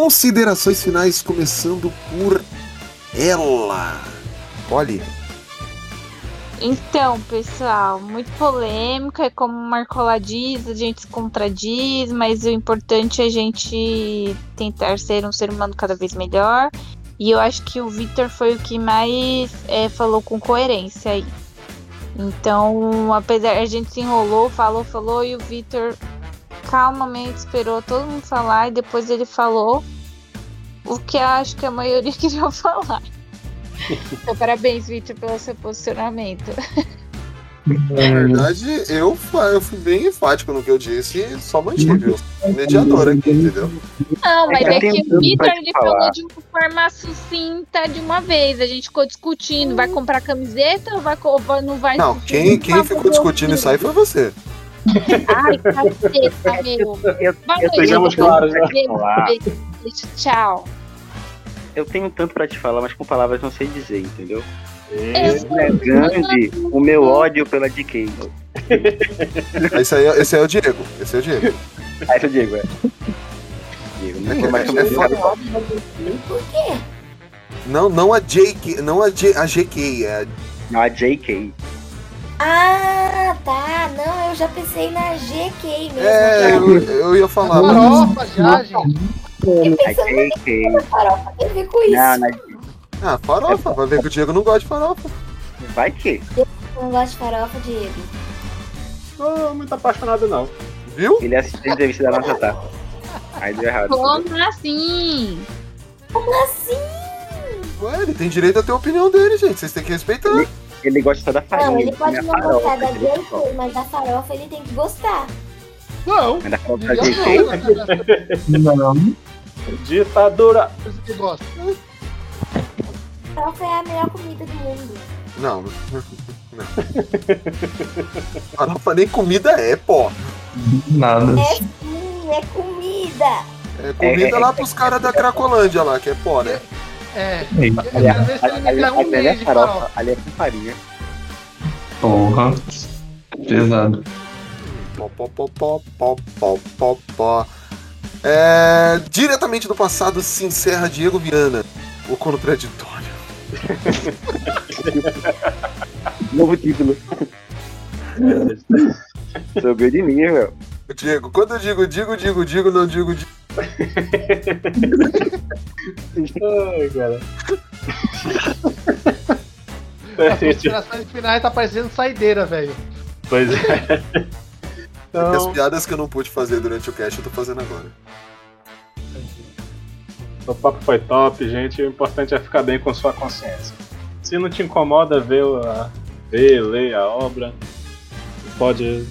Considerações finais, começando por ela. Olhe. Então, pessoal, muito polêmico, é como o Marcola diz, a gente se contradiz, mas o importante é a gente tentar ser um ser humano cada vez melhor. E eu acho que o Victor foi o que mais é, falou com coerência aí. Então, apesar a gente se enrolou, falou, falou, e o Victor calmamente esperou todo mundo falar e depois ele falou o que eu acho que a maioria queria falar. Então, parabéns, Victor, pelo seu posicionamento. Na verdade, eu, eu fui bem enfático no que eu disse e só mantive. Eu sou mediador aqui, entendeu? Não, mas É que é que o te ele falar. falou de uma forma sucinta de uma vez. A gente ficou discutindo, vai comprar camiseta ou vai, vai- não vai? Não, quem, quem ficou discutindo isso aí foi você. Ai, caceta, meu. Vai, Sejamos Diego, claros, né? Beijo, beijo, Tchau. Eu tenho tanto pra te falar, mas com palavras não sei dizer, entendeu? Eu- É grande o meu ódio pela DK. Esse aí, é- esse aí é o Diego. Esse é o Diego. Ah, esse é o Diego, é. Diego, não mais É, é foda. Por quê? Não, não a JK, não a, J, a GK, é Não, a JK. Ah, tá. Não, eu já pensei na GK mesmo. É, eu, eu ia falar. Farofa já, gente. A JK. farofa tem a ver com isso. Não, na... Ah, farofa. Vai ver que o Diego não gosta de farofa. Vai que? Eu não gosto de farofa, Diego. Tô muito apaixonado, não. Viu? Ele assistiu a entrevista da nossa tá. Aí deu errado. Como assim? Como assim? Ué, ele tem direito a ter a opinião dele, gente. Vocês têm que respeitar. Ele, ele gosta da farinha. Não, ele pode não gostar da? JK, mas da farofa ele tem que gostar. Não. Mas da farofa Eu JK? não, Não. Ditadura. Que gosta. Farofa é a melhor comida do mundo. Não. Não. Farofa nem comida é, pô. Nada. É sim, é comida. É comida É, é, lá é. pros caras da Cracolândia lá, que é pó, né? É. Ei, Eu quero ver se ele me Ali, dá um ali é mês de farofa, farofa. ali é com farinha. Porra. Pesado. Pó, pó, pó, pó, pó, pó, pó, pó. É, diretamente do passado se encerra Diego Viana, o contraditório. Novo título. Sobrou de mim, meu. Diego, quando eu digo digo, digo, digo, não digo, digo. Ai, cara. As considerações finais tá parecendo saideira, velho. Pois é. E as Então, piadas que eu não pude fazer durante o cast eu tô fazendo agora. o papo foi top, gente. O importante é ficar bem com sua consciência. Se não te incomoda ver, a, ver ler a obra, pode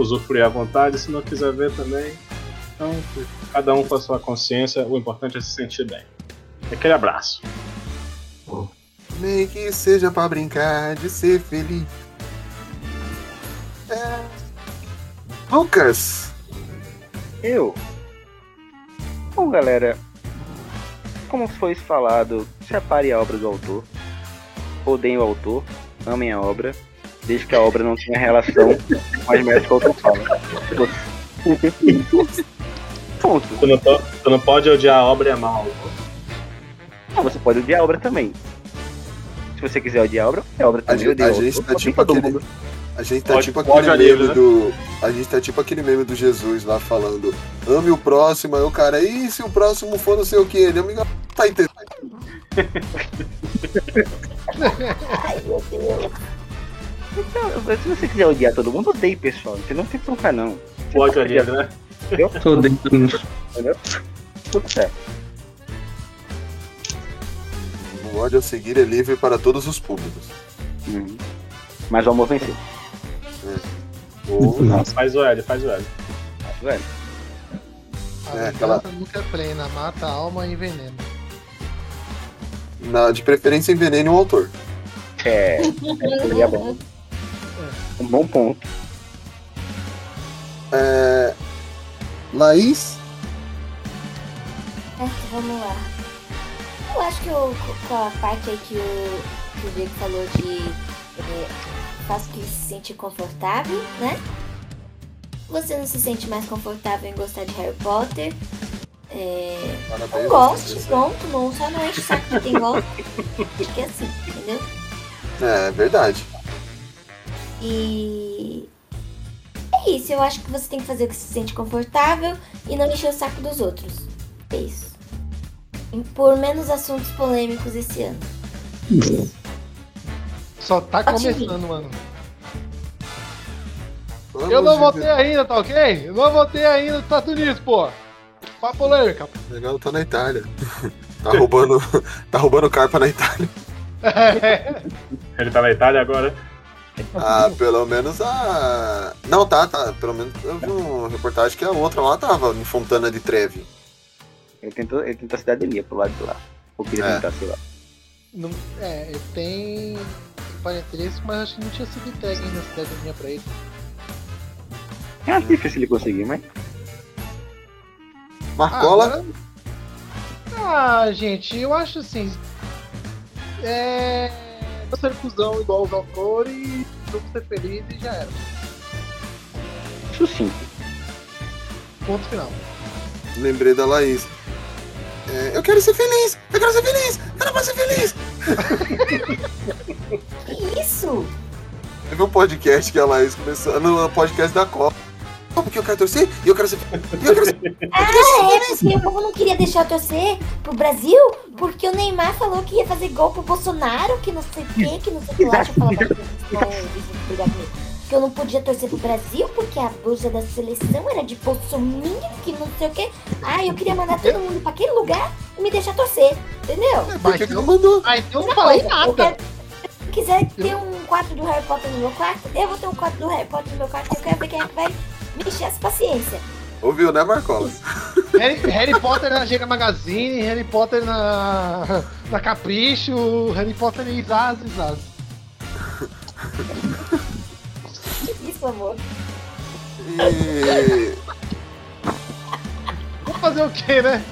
usufruir à vontade. Se não quiser ver também, então cada um com a sua consciência. O importante é se sentir bem. Aquele abraço. Nem que seja pra brincar de ser feliz. É... Lucas, Eu. Bom, galera. Como foi falado, separe a obra do autor. Odeiem o autor. Amem a obra. Desde que a obra não tenha relação com as merdas que o autor fala. Ponto. Tu não, po- tu não pode odiar a obra e amar o autor. Ah, você pode odiar a obra também. Se você quiser odiar a obra, é a obra a também. odeia a o gente tá tipo aquele. mundo. A gente tá Pode- tipo pode aquele meme né? do. A gente tá tipo aquele meme do Jesus lá falando. Ame o próximo, aí o cara, e se o próximo for não sei o que? Ele, amigo, tá entendendo? Ai, meu Deus. Então, se você quiser odiar todo mundo, odeie, pessoal. Você não tem que trocar, não. Você O ódio pode odiar, né? Entendeu? Tô dentro. Entendeu? Tudo certo. O ódio a seguir é livre para todos os públicos. Uhum. Mas o amor venceu. Ou- Nossa. Faz o L, faz o L. Velho. A É, aquela- nunca é plena, mata a alma e envenena. Na, de preferência, envenene o autor. É. Seria bom. Um bom ponto. É... Laís, É, vamos lá. Eu acho que o, com a parte aí que o, que o Diego falou de é, faz que se sentir confortável, né? Você não se sente mais confortável em gostar de Harry Potter. É, Parabéns, não goste, pronto, não, só não enche o saco de quem gosta. Acho que é assim, entendeu? É, verdade. E é isso, eu acho que você tem que fazer o que se sente confortável e não encher o saco dos outros. É isso. Por menos assuntos polêmicos esse ano. Só tá começando, mano. Vamos Eu não de- votei ainda, tá ok? Eu não votei ainda nos Estados Unidos, pô. Pra polêmica. Legal, tá na Itália. Tá roubando, tá roubando carpa na Itália. Ele tá na Itália agora? Ah, pelo menos a. Não, tá, tá. Pelo menos eu vi uma reportagem que a outra lá tava em Fontana de Trevi. Ele tentou, ele tentou cidadania pro lado de lá. Ou queria É. tentar, sei lá. Não, é, ele tem parentesco, mas acho que não tinha sido entregue ainda a cidadania pra ele. É difícil ele conseguir, mas. Marcola? Ah, agora- Ah, gente, eu acho assim. É. Não ser cuzão igual os autores e vamos ser felizes e já era. Sucinto. Ponto final. Lembrei da Laís. É, eu quero ser feliz! Eu quero ser feliz! Eu não posso ser feliz! Que isso? Teve um podcast que a Laís começou. No podcast da Copa. Não, porque eu quero torcer e eu quero ser. e Eu quero ser. Ah, é porque o povo não queria deixar eu torcer pro Brasil porque o Neymar falou que ia fazer gol pro Bolsonaro, que não sei o que, que não sei o que lá. Deixa eu falar pra. Que eu não podia torcer pro Brasil porque a blusa da seleção era de Bolsonaro, que não sei o que. Ah, eu queria mandar todo mundo pra aquele lugar e me deixar torcer, entendeu? Por que, que não mandou? Ah, então eu não falei nada. quero- Se quiser ter um quadro do Harry Potter no meu quarto, eu vou ter um quadro do Harry Potter no meu quarto, eu quero ver quem é que vai me essa paciência. Ouviu, né, Marcola? Harry, Harry Potter na Giga Magazine, Harry Potter na, na Capricho, Harry Potter em Zaz Zaz. Isso, amor. E. Vamos fazer o quê, né?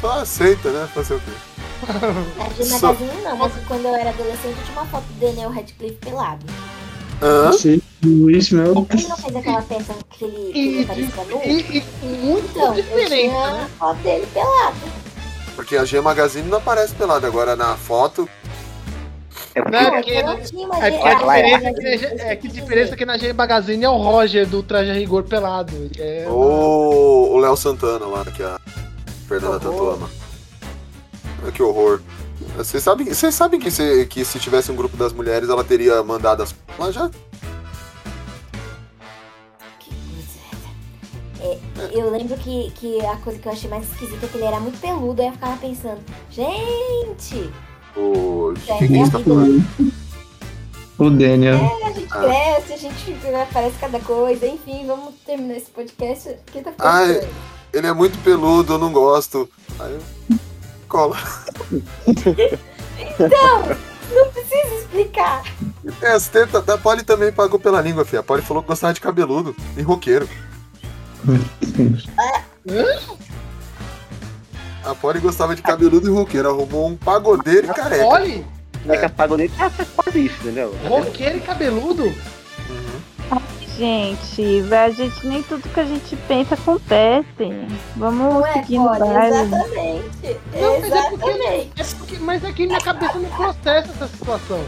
Só aceita, né? Fazer o quê? De Só- magazine não, mas quando eu era adolescente eu tinha uma foto do Daniel Radcliffe pelado. Hã? Sim, Luiz, meu. Ele não fez aquela peça que ele, que ele parecia nu? Muito Então, eu tinha né? a foto dele pelado. Porque a G Magazine não aparece pelada. Agora na foto. É Não, é porque. porque, não tinha uma é G- porque a diferença, é que, é que diferença que na G Magazine é o Roger do Traje a Rigor pelado. É, Ou o Léo Santana lá, que a Fernanda tanto ama. Que horror. Vocês sabem, vocês sabem que, se, que se tivesse um grupo das mulheres, ela teria mandado as. Lá já? É, eu lembro que, que a coisa que eu achei mais esquisita é que ele era muito peludo, aí eu ficava pensando, gente, O. É, que é tá vida, falando? O Daniel. é, a gente Ah. cresce, a gente aparece cada coisa, enfim, vamos terminar esse podcast. Porque tá ficando Ai, estranho. ele é muito peludo, eu não gosto. Aí eu. Cola. Então, não precisa explicar. É, as tetas da Polly também pagou pela língua, filha. A Polly falou que gostava de cabeludo e roqueiro. A Polly gostava de cabeludo e roqueiro. Arrumou um pagodeiro e careca. Olhe, Não é que apagou nem. Ah, faz quase isso, entendeu? roqueiro e cabeludo. Uhum. Gente, a gente nem tudo que a gente pensa acontece. Vamos Não é, seguir no Polly? baile. Exatamente. Não, mas é porque, é porque, mas é que minha cabeça não processa essa situação.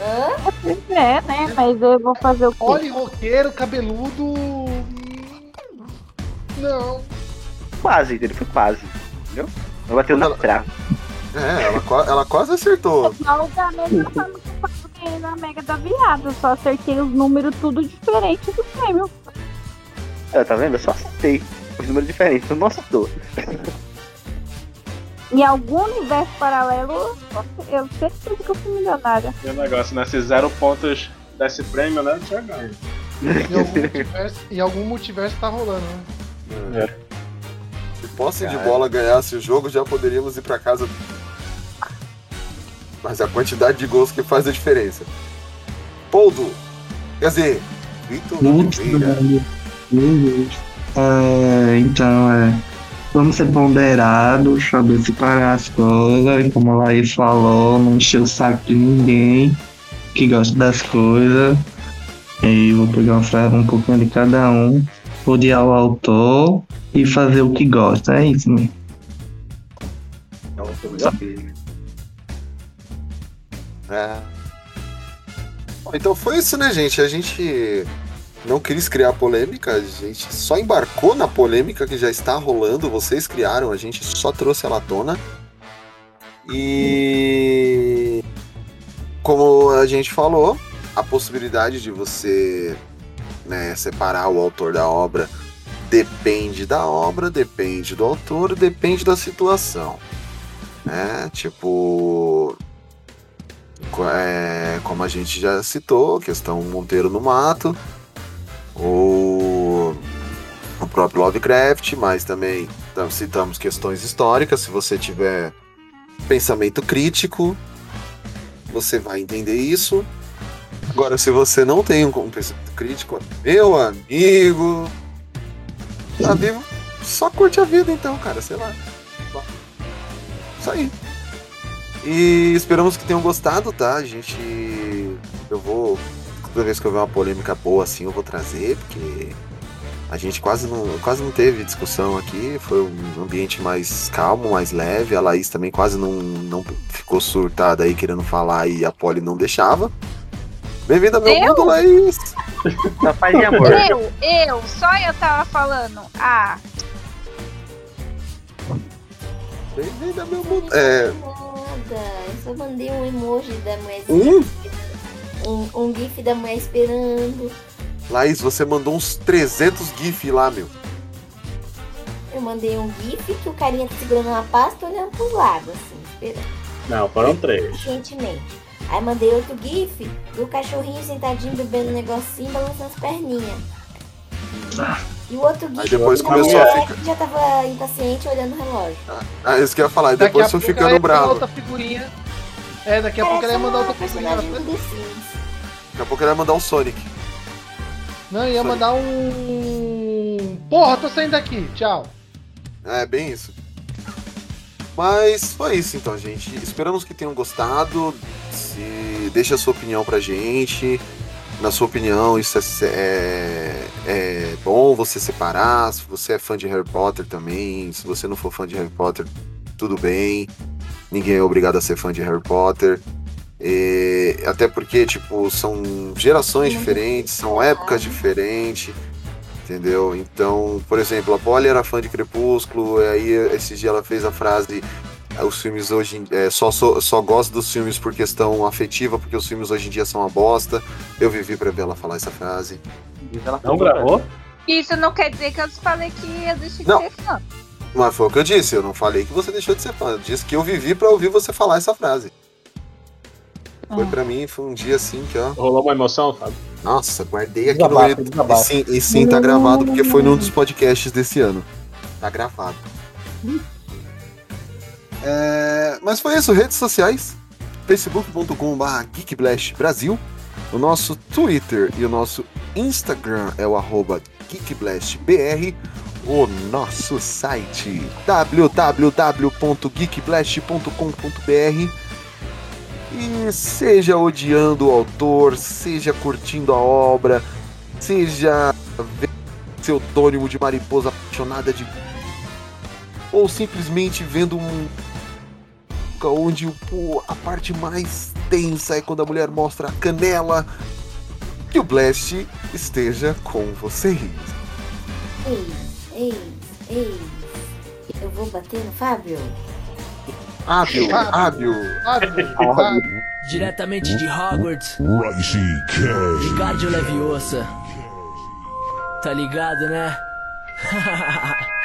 Hã? É, né? Mas eu vou fazer o quê? Olhe, roqueiro, cabeludo. hum, Não. Quase, entendeu? Foi quase. Entendeu? Não bateu na trave. É, ela, ela quase acertou. Só da mesma forma ganhei na Mega da Viada. Só acertei os números tudo diferente do prêmio. Ah, tá vendo? Eu só acertei. Os números diferentes, eu não acertou. Em algum universo paralelo, eu certeza que eu fui milionária. E o negócio, né? Se zero pontos desse prêmio, né? Tinha ganho. Em algum multiverso, em algum multiverso tá rolando, né? É. Se posse de bola ganhasse o jogo, já poderíamos ir pra casa. Mas é a quantidade de gols que faz a diferença. Poldo. Quer dizer, Vitor Oliveira. É, então, é. Vamos ser ponderados, saber separar as coisas, e como a Laís falou, não encher o saco de ninguém que gosta das coisas. E vou pegar uma frase um pouquinho de cada um. odiar o autor e fazer o que gosta. É isso mesmo. É É. Bom, então foi isso, né, gente? A gente não quis criar polêmica, a gente só embarcou na polêmica que já está rolando, vocês criaram, a gente só trouxe ela à tona. E como a gente falou, a possibilidade de você né, separar o autor da obra depende da obra, depende do autor, depende da situação. Né? Tipo, é, como a gente já citou, questão Monteiro no Mato, ou o próprio Lovecraft, mas também tam- citamos questões históricas. Se você tiver pensamento crítico, você vai entender isso. Agora, se você não tem um pensamento crítico, meu amigo, tá vivo, só curte a vida então, cara, sei lá. Isso aí. E esperamos que tenham gostado, tá? A gente. Eu vou. Toda vez que eu ver uma polêmica boa assim, eu vou trazer, porque a gente quase não, quase não teve discussão aqui. Foi um ambiente mais calmo, mais leve. A Laís também quase não, não ficou surtada aí querendo falar e a Polly não deixava. Bem-vinda ao meu Eu? mundo, Laís! Paz e amor. Eu, eu, só eu tava falando. Ah, Bem-vinda ao meu mundo. É. Nada, eu só mandei um emoji da mulher Um? um, um gif da mulher esperando. Laís, você mandou uns 300 GIF lá, meu. Eu mandei um gif que o carinha tá segurando uma pasta olhando pros lados, assim, esperando. Não, foram três. Pacientemente. Aí mandei outro gif do cachorrinho sentadinho bebendo um negocinho, balançando as perninhas. E o outro gif Aí depois começou a ficar- já tava impaciente olhando o relógio. Ah, isso que eu ia falar, e depois ela ficando ia mandar bravo. outra figurinha. É, daqui a pouco ela ia mandar outra figurinha. Daqui a pouco ele vai mandar o Sonic. Não, ia mandar um. Porra, tô saindo daqui. Tchau. É, bem isso. Mas foi isso então, gente. Esperamos que tenham gostado. Se... Deixa a sua opinião pra gente. Na sua opinião, isso é, é, é bom você separar. Se você é fã de Harry Potter também. Se você não for fã de Harry Potter, tudo bem. Ninguém é obrigado a ser fã de Harry Potter. E, até porque, tipo, são gerações diferentes, são épocas diferentes. Entendeu? Então, por exemplo, a Polly era fã de Crepúsculo, e aí esse dia ela fez a frase. "Ah, Os filmes hoje em- é, só, só, só gosto dos filmes por questão afetiva, porque os filmes hoje em dia são uma bosta. Eu vivi pra ver ela falar essa frase. Não gravou? isso não quer dizer que eu falei que eu deixei de Não. ser fã. Mas foi o que eu disse, eu não falei que você deixou de ser fã. Eu disse que eu vivi pra ouvir você falar essa frase. Foi pra mim, foi um dia assim que, ó. Rolou uma emoção, Fábio? Nossa, guardei aqui Desabafa, no. E sim, e sim, tá gravado, porque foi num dos podcasts desse ano. Tá gravado. É, mas foi isso, redes sociais. facebook.com.br geekblast Brasil. O nosso Twitter e o nosso Instagram é o arroba geekblastbr. O nosso site www.geekblast.com.br e seja odiando o autor, seja curtindo a obra, seja vendo pseudônimo de mariposa apaixonada de. ou simplesmente vendo um. Onde o- a parte mais tensa é quando a mulher mostra a canela. Que o Blast esteja com vocês. Ei, ei, ei. Eu vou bater no Fábio? Hábil, hábil. Diretamente de Hogwarts, Rising K. Ricardo Leviosa. Tá ligado, né?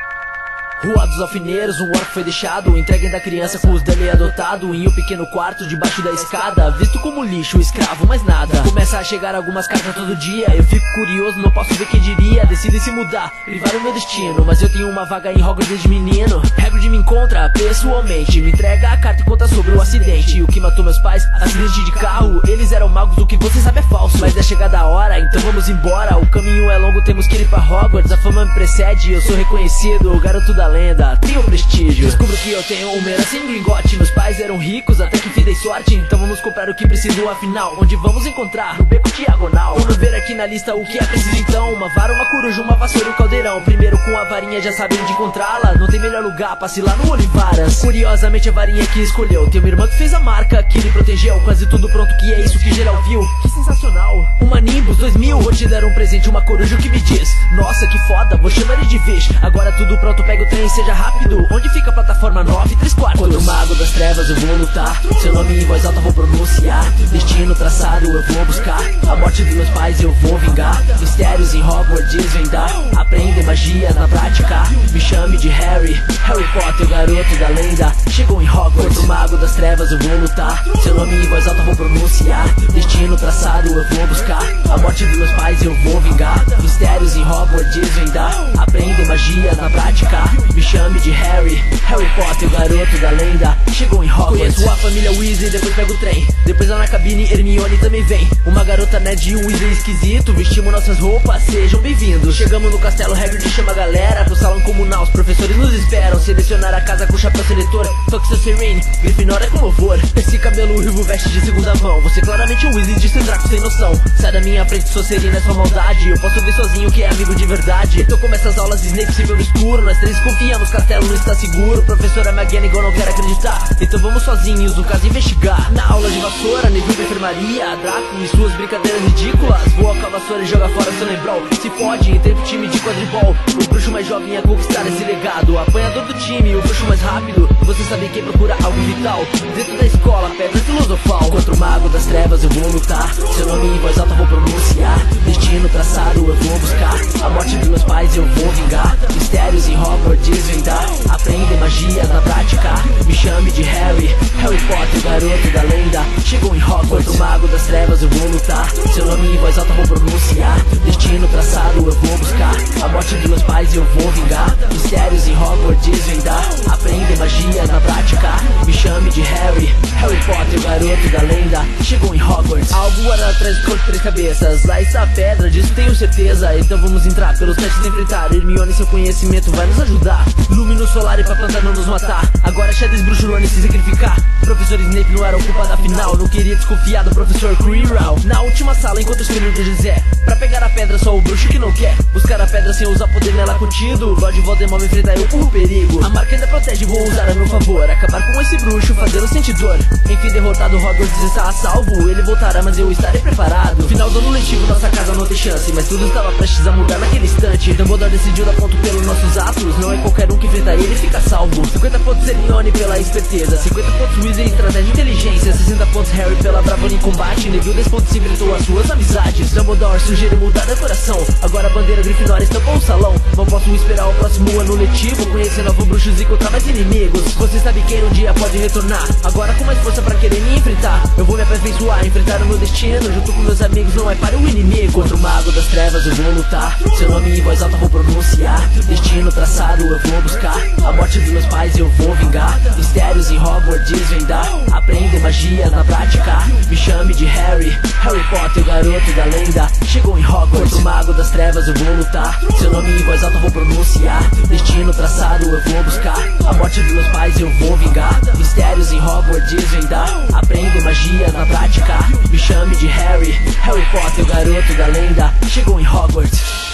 Rua dos Alfineiros, um orco foi deixado. Entregue da criança com os dele adotado. Em um pequeno quarto debaixo da escada. Visto como lixo, escravo, mais nada. Começa a chegar algumas cartas todo dia. Eu fico curioso, não posso ver quem diria. Decidem se mudar, privar o meu destino. Mas eu tenho uma vaga em Hogwarts desde menino. Hagrid me encontra pessoalmente. Me entrega a carta e conta sobre o acidente. O que matou meus pais, acidente de carro. Eles eram magos, o que você sabe é falso. Mas é chegada a hora, então vamos embora. O caminho é longo, temos que ir pra Hogwarts. A fama me precede, eu sou reconhecido. O garoto da lenda, tenho prestígio Descubro que eu tenho herança em Gringote Meus pais eram ricos, até que enfim dei sorte Então vamos comprar o que preciso afinal Onde vamos encontrar o beco diagonal. Vamos ver aqui na lista o que é preciso então. Uma vara, uma coruja, uma vassoura e um caldeirão. Primeiro com a varinha já sabe onde encontrá-la. Não tem melhor lugar, passe lá no Olivaras. Curiosamente a varinha que escolheu. Tem uma irmã que fez a marca, que lhe protegeu. Quase tudo pronto, que é isso que geral viu. Que sensacional. Uma Nimbus 2000, vou te dar um presente, uma coruja que me diz. Nossa, que foda, vou chamar ele de vez. Agora tudo pronto, pega o trem, seja rápido. Onde fica a plataforma 9 3 quartos? Contra o mago das trevas eu vou lutar. Seu nome em voz alta vou pronunciar. Destino traçado eu vou buscar. A morte dos meus pais eu vou vingar. Mistérios em Hogwarts desvendar. Aprender magia na prática. Me chame de Harry. Harry Potter, o garoto da lenda. Chegou em Hogwarts. Contra o mago das trevas eu vou lutar. Seu nome em voz alta vou pronunciar. Destino traçado eu vou buscar. A morte dos meus pais eu vou vingar. Mistérios em Hogwarts desvendar. Aprender magia na prática. Me chame de Harry. Harry Potter, o garoto da lenda. Chegou em Hogwarts. Conheço a família Weasley, depois pego o trem. Depois lá na cabine, Hermione também vem. Uma garota nerd e um Weasley esquisito. Vestimos nossas roupas, sejam bem-vindos. Chegamos no castelo, Hagrid chama a galera. Pro salão comunal, os professores nos esperam. Selecionar a casa com chapéu seletor. Seu Serene, Grifinória com louvor. Esse cabelo ruivo veste de segunda mão. Você claramente é um Weasley de ser Draco sem noção. Sai da minha frente, sou serena, é só maldade. Eu posso ver sozinho que é amigo de verdade. Então começa as aulas, Snape se no escuro. Nós três confiamos, castelo está seguro. Professora McGonagall não quer acreditar. Então vamos sozinhos, no caso investigar. Na aula de vassoura, Neville da enfermaria. Draco e suas brincadeiras ridículas. Voa com a vassoura e joga fora seu lembrão. Se fode, entrei pro time de quadribol. O bruxo mais jovem a conquistar esse legado. Apanhador do time, o bruxo mais rápido. Você sabe quem procura algo vital. Dentro da escola, pedra filosofal. Contra o mago das trevas eu vou lutar. Seu nome em voz alta vou pronunciar. Destino traçado eu vou buscar. A morte dos meus pais eu vou vingar. Mistérios em Hogwarts desvendar. Aprender magia na prática. Me chame de Harry. Harry Potter, garoto da lenda. Chegou em Hogwarts. O mago das trevas eu vou lutar. Seu nome em voz alta vou pronunciar. Destino traçado eu vou buscar. A morte dos meus pais eu vou vingar. Mistérios em Hogwarts desvendar. Aprender magia na prática. Me chame de Harry. Harry Potter, garoto da lenda. Chegou em Hogwarts. Algo era atrás de três cabeças. Lá está a pedra, disso tenho certeza. Então vamos entrar pelos testes enfrentar. Hermione, seu conhecimento vai nos ajudar. Lumino solar e pra planta não nos matar. Agora Shadows bruxo Rony se sacrificar. Professor Snape não era o culpado afinal. Não queria desconfiar do professor Quirrell. Na última sala, enquanto o espelho de José. Pra pegar a pedra, só o bruxo que não quer. Buscar a pedra sem usar poder nela contido. Lord Voldemort me enfrentar eu por perigo. A marca ainda protege, vou usar a meu favor. Acabar com esse bruxo, fazê-lo sentir dor. Enfim, derrotado, Hogwarts está a salvo. Ele voltará, mas eu estarei preparado. Final do ano letivo, nossa casa não tem chance. Mas tudo estava prestes a mudar naquele instante. Dumbledore decidiu dar ponto pelos nossos atos. Não é qualquer um que enfrentar ele fica salvo. 50 pontos Hermione pela esperteza. 50 pontos Weasley, estratégia e inteligência. 60 pontos Harry pela bravura em combate. Neville 10 pontos enfrentou as suas amizades. Dumbledore sugeriu mudar a decoração. Agora a bandeira Grifinória estampou o salão. Não posso esperar o próximo ano letivo. Conhecer novos bruxos e encontrar mais inimigos. Você sabe quem um dia pode retornar. Agora com mais força pra querer me enfrentar. Eu vou me aperfeiçoar, enfrentar o meu destino. Junto com meus amigos, não é para o inimigo. Contra o mago das trevas eu vou lutar. Seu nome em voz alta vou pronunciar. Destino traçado eu vou buscar. A morte dos meus pais eu vou vingar. Mistérios em Hogwarts desvendar. Aprender magia na prática. Me chame de Harry. Harry Potter, o garoto da lenda. Chegou em Hogwarts. O mago das trevas eu vou lutar. Seu nome em voz alta vou pronunciar. Destino traçado eu vou buscar. A morte dos meus pais eu vou vingar. Mistérios em Hogwarts desvendar. Aprender magia na prática. Me chame de Harry. Harry Potter, o garoto da lenda. Chegou em Hogwarts.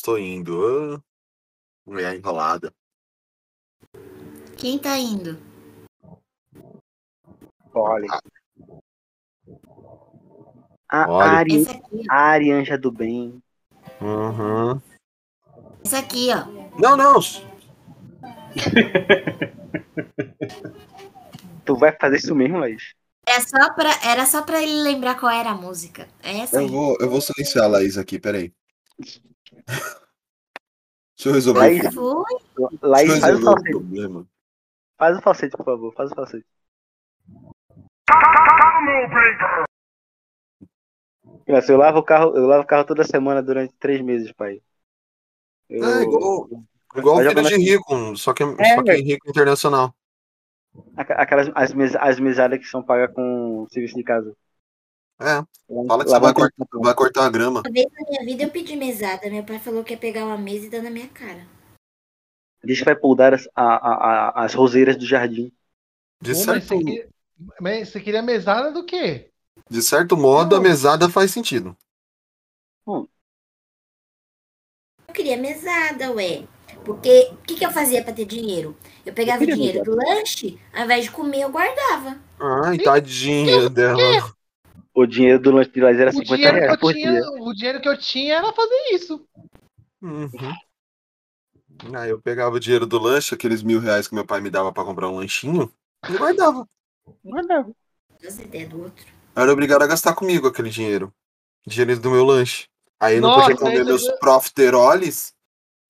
Tô indo. Ah, mulher enrolada. Quem tá indo? Olha. A Olha. Ari, a Ari Anja do Bem. Uhum. Esse aqui, ó. Não, não. Tu vai fazer isso mesmo, Laís? Era só pra, era só pra ele lembrar qual era a música. É essa Eu aí. vou, eu vou silenciar a Laís aqui, peraí. Deixa eu resolver Laís? Laís, Deixa eu faz o resolver falsete. problema. Faz o falsete, por favor. Faz o falsete. Criança, eu lavo o carro, eu lavo o carro toda semana durante três meses, pai. Eu... É, igual, igual filho de rico, só que, É, só que é rico internacional. Aqu- Aquelas as, as mesadas que são pagas com serviço de casa. É, fala que você vai o cortar, vai cortar a grama. Uma vez na minha vida eu pedi mesada. Meu pai falou que ia pegar uma mesa e dar na minha cara. Diz que vai podar as, a, a, a- as roseiras do jardim. De Pô, mas certo, você queria, mas você queria mesada do quê? de certo modo, a mesada faz sentido. Eu queria mesada, ué. Porque o que, que eu fazia pra ter dinheiro? Eu pegava o queria dinheiro mesada. do lanche, ao invés de comer, eu guardava. Ai, tadinha dela. O dinheiro do lanche de Laís era O 50 dinheiro, que reais eu por tinha, dia. o dinheiro que eu tinha era fazer isso. Uhum. Aí eu pegava o dinheiro do lanche, aqueles mil reais que meu pai me dava pra comprar um lanchinho, e guardava. Guardava. As ideias do outro. Eu era obrigado a gastar comigo aquele dinheiro. Dinheiro do meu lanche. Aí eu não Nossa, podia comer meus profiteroles.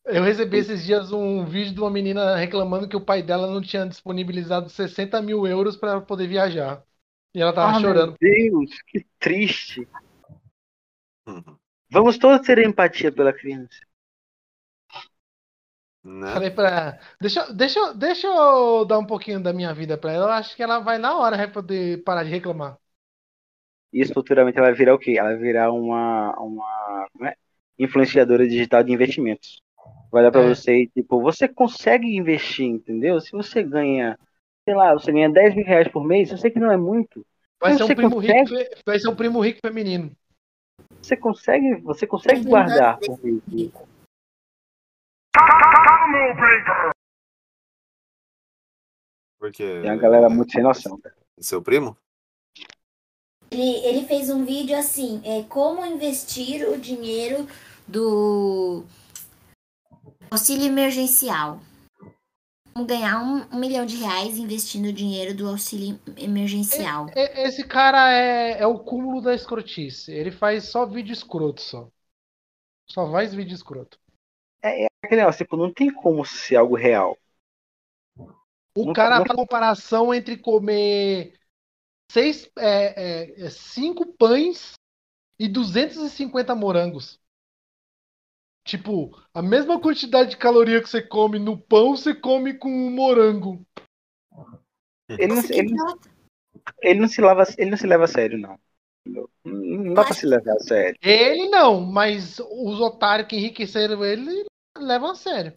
Eu recebi esses dias um vídeo de uma menina reclamando que o pai dela não tinha disponibilizado 60 mil euros pra poder viajar. E ela tava Ah, chorando. Meu Deus, que triste. Uhum. Vamos todos ter empatia pela criança. Né? Falei pra ela, deixa, deixa, deixa eu dar um pouquinho da minha vida pra ela. Eu acho que ela vai na hora vai poder parar de reclamar. Isso futuramente ela vai virar o quê? Ela vai virar uma, uma como é? influenciadora digital de investimentos. Vai dar pra É. você, tipo, você consegue investir, entendeu? Se você ganha, sei lá, você ganha 10 mil reais por mês, eu sei que não é muito. Vai mas ser um você primo rico, consegue, fe- vai ser um primo rico feminino. você consegue, você consegue guardar por mês. Porque. Tem uma galera muito sem noção, cara. Seu primo? Ele, ele fez um vídeo assim, é como investir o dinheiro do auxílio emergencial. Como ganhar um, um milhão de reais investindo o dinheiro do auxílio emergencial. E- Esse cara é, é o cúmulo da escrotice. Ele faz só vídeo escroto só. Só faz vídeo escroto. É, é aquele negócio, tipo, não tem como ser algo real. O Não- cara não- faz comparação entre comer seis, é, é, é, cinco pães e 250 morangos. Tipo, a mesma quantidade de caloria que você come no pão, você come com um morango. Ele não, ele, ele não se leva, ele não se leva a sério, não. Não, não dá pra se levar a sério. Ele não, mas os otários que enriqueceram ele levam a sério.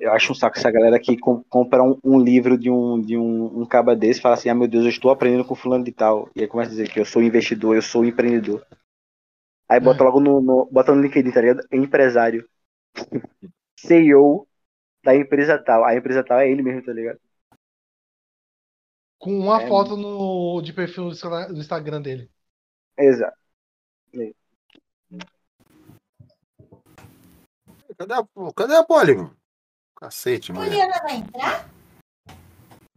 Eu acho um saco essa galera que com- compra um, um livro de um de um, um caba desse e fala assim, ah meu Deus, eu estou aprendendo com fulano de tal. E aí começa a dizer que eu sou investidor, eu sou empreendedor. Aí bota logo no, no- bota no LinkedIn, tá ligado? Empresário. CEO da empresa tal. A empresa tal é ele mesmo, tá ligado? Com uma É. foto no, de perfil do Insta- do Instagram dele. Exato. Cadê a, cadê a Polly, mano? Cacete, mulher. Juliana vai entrar?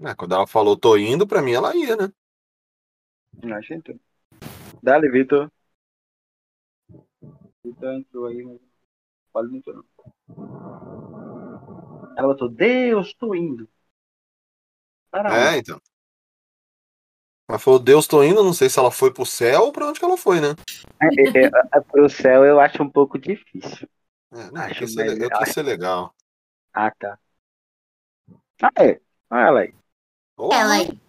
É, quando ela falou tô indo, pra mim ela ia, né? Acho então. Dale, Vitor. Vitor entrou aí, mas pode não entrou, não. Ela botou, Deus, tô indo. Para É, onde? então. Ela falou, Deus, tô indo, não sei se ela foi pro céu ou pra onde que ela foi, né? É, é, é, é, pro céu eu acho um pouco difícil. É, não, eu Acho ser, eu quis ser legal. Ah, tá. Ah, é. Olha ela aí. Ela aí.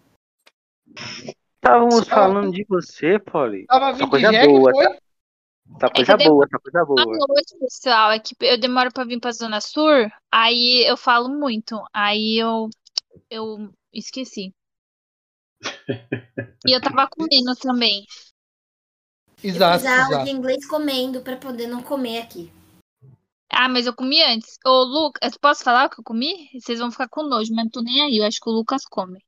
Estávamos falando de você, Polly. Tava vindo de coisa jegue, boa, foi? tá? Essa É coisa eu boa, essa coisa Boa boa. noite, pessoal. É que eu demoro pra vir pra Zona Sul, aí eu falo muito. Aí eu, eu esqueci. E eu tava comendo também. Eu Exato, fiz aula exato. de inglês comendo pra poder não comer aqui. Ah, mas eu comi antes. Ô, Lucas, posso falar o que eu comi? Vocês vão ficar com nojo, mas não tô nem aí. Eu acho que o Lucas come. O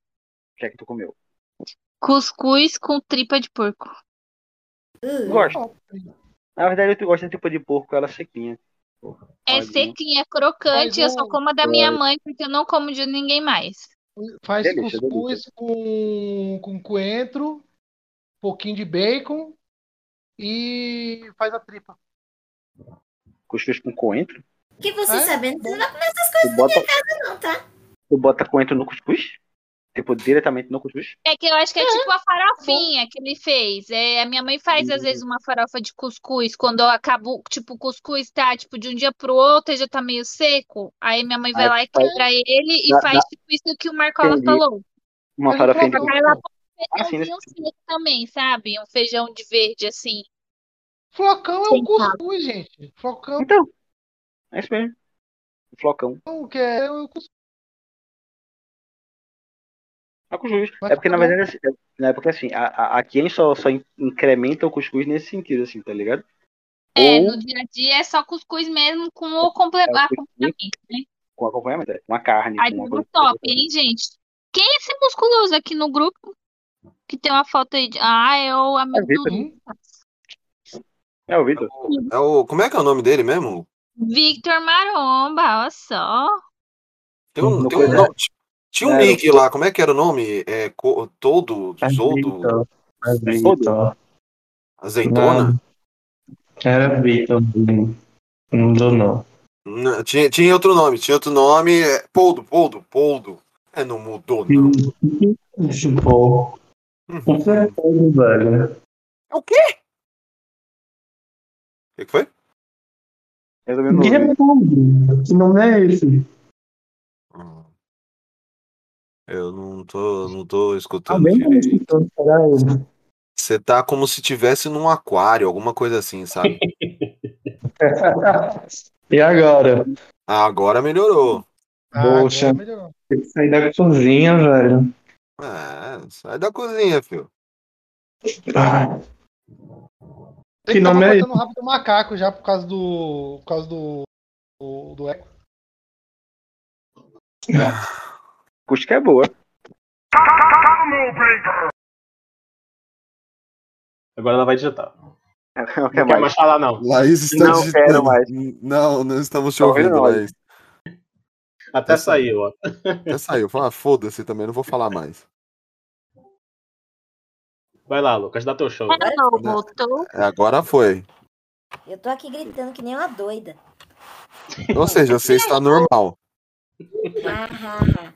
que é que tu comeu? Cuscuz com tripa de porco. Uh, Gosto. Na verdade, eu gosto de tipo de porco, ela sequinha. É Olha. sequinha, é crocante. Mas Eu só como a da minha mãe, porque eu não como de ninguém mais. Faz Delícia, cuscuz com, com coentro, um pouquinho de bacon e faz a tripa. Cuscuz com coentro? Que você É? sabendo, você não vai comer essas coisas na bota, minha casa, não, tá? tu bota coentro no cuscuz? Tipo, diretamente no cuscuz? É que eu acho que é tipo a farofinha que ele fez. É, a minha mãe faz às Hum. vezes uma farofa de cuscuz. Quando eu acabo, tipo, o cuscuz tá tipo de um dia pro outro e já tá meio seco. Aí minha mãe vai Aí lá e quebra ele e dá- faz dá- tipo isso que o Marcola Entendi. falou. Uma Mas farofinha o de Aí ela põe um Ah, sim, feijãozinho seco também, sabe? Um feijão de verde assim. Flocão é um cuscuz, gente. Flocão Então, é isso mesmo. O flocão. que é o cuscuz. É cuscuz. É porque, na tá verdade, assim, é, é porque assim, a, a, aqui a gente só, só in- incrementa o cuscuz nesse sentido, assim, tá ligado? É, Ou no dia a dia é só cuscuz mesmo com o comple- É, né? com acompanhamento, é, com a carne, Aí com uma coisa. top, hein, gente? Quem é esse musculoso aqui no grupo? Que tem uma foto aí de. Ah, é o amigo do? É o Vitor. É o, como é que é o nome dele mesmo? Victor Maromba, olha só. Tem um, tem um nome- tinha um o- nick lá, como é que era o nome? É, co- todo, É Zoldo. É Vitor. azeitona? Era Vitor. Não dou não. Não, tinha, tinha outro nome, tinha outro nome. É, Poldo, Poldo, Poldo. É, não mudou, não. Chupou. Com certeza, velho. É o quê? O que, que foi? Que responde? Que nome é esse? Eu não tô, não tô escutando tá escutando, caralho. Você tá como se tivesse num aquário, alguma coisa assim, sabe? E agora? Ah, Agora melhorou. Ah, Poxa. agora melhorou. Tem que sair da cozinha, velho. É, sai da cozinha, filho. Ah, Que tava nome é botando o rabo do macaco já por causa do. Por causa do. do, do eco. Cuscuz é boa. Agora ela vai digitar. Não Não quer mais. mais falar, não. Laís está Não digitando. quero mais. Não, não estamos te ouvindo, ouvindo, não, Laís. Até saiu, ó. Até saiu. Fala, foda-se também, não vou falar mais. Vai lá, Lucas, dá teu show. Voltou. É, agora foi. Eu tô aqui gritando que nem uma doida. Ou seja, você está normal. Ah, ah, ah.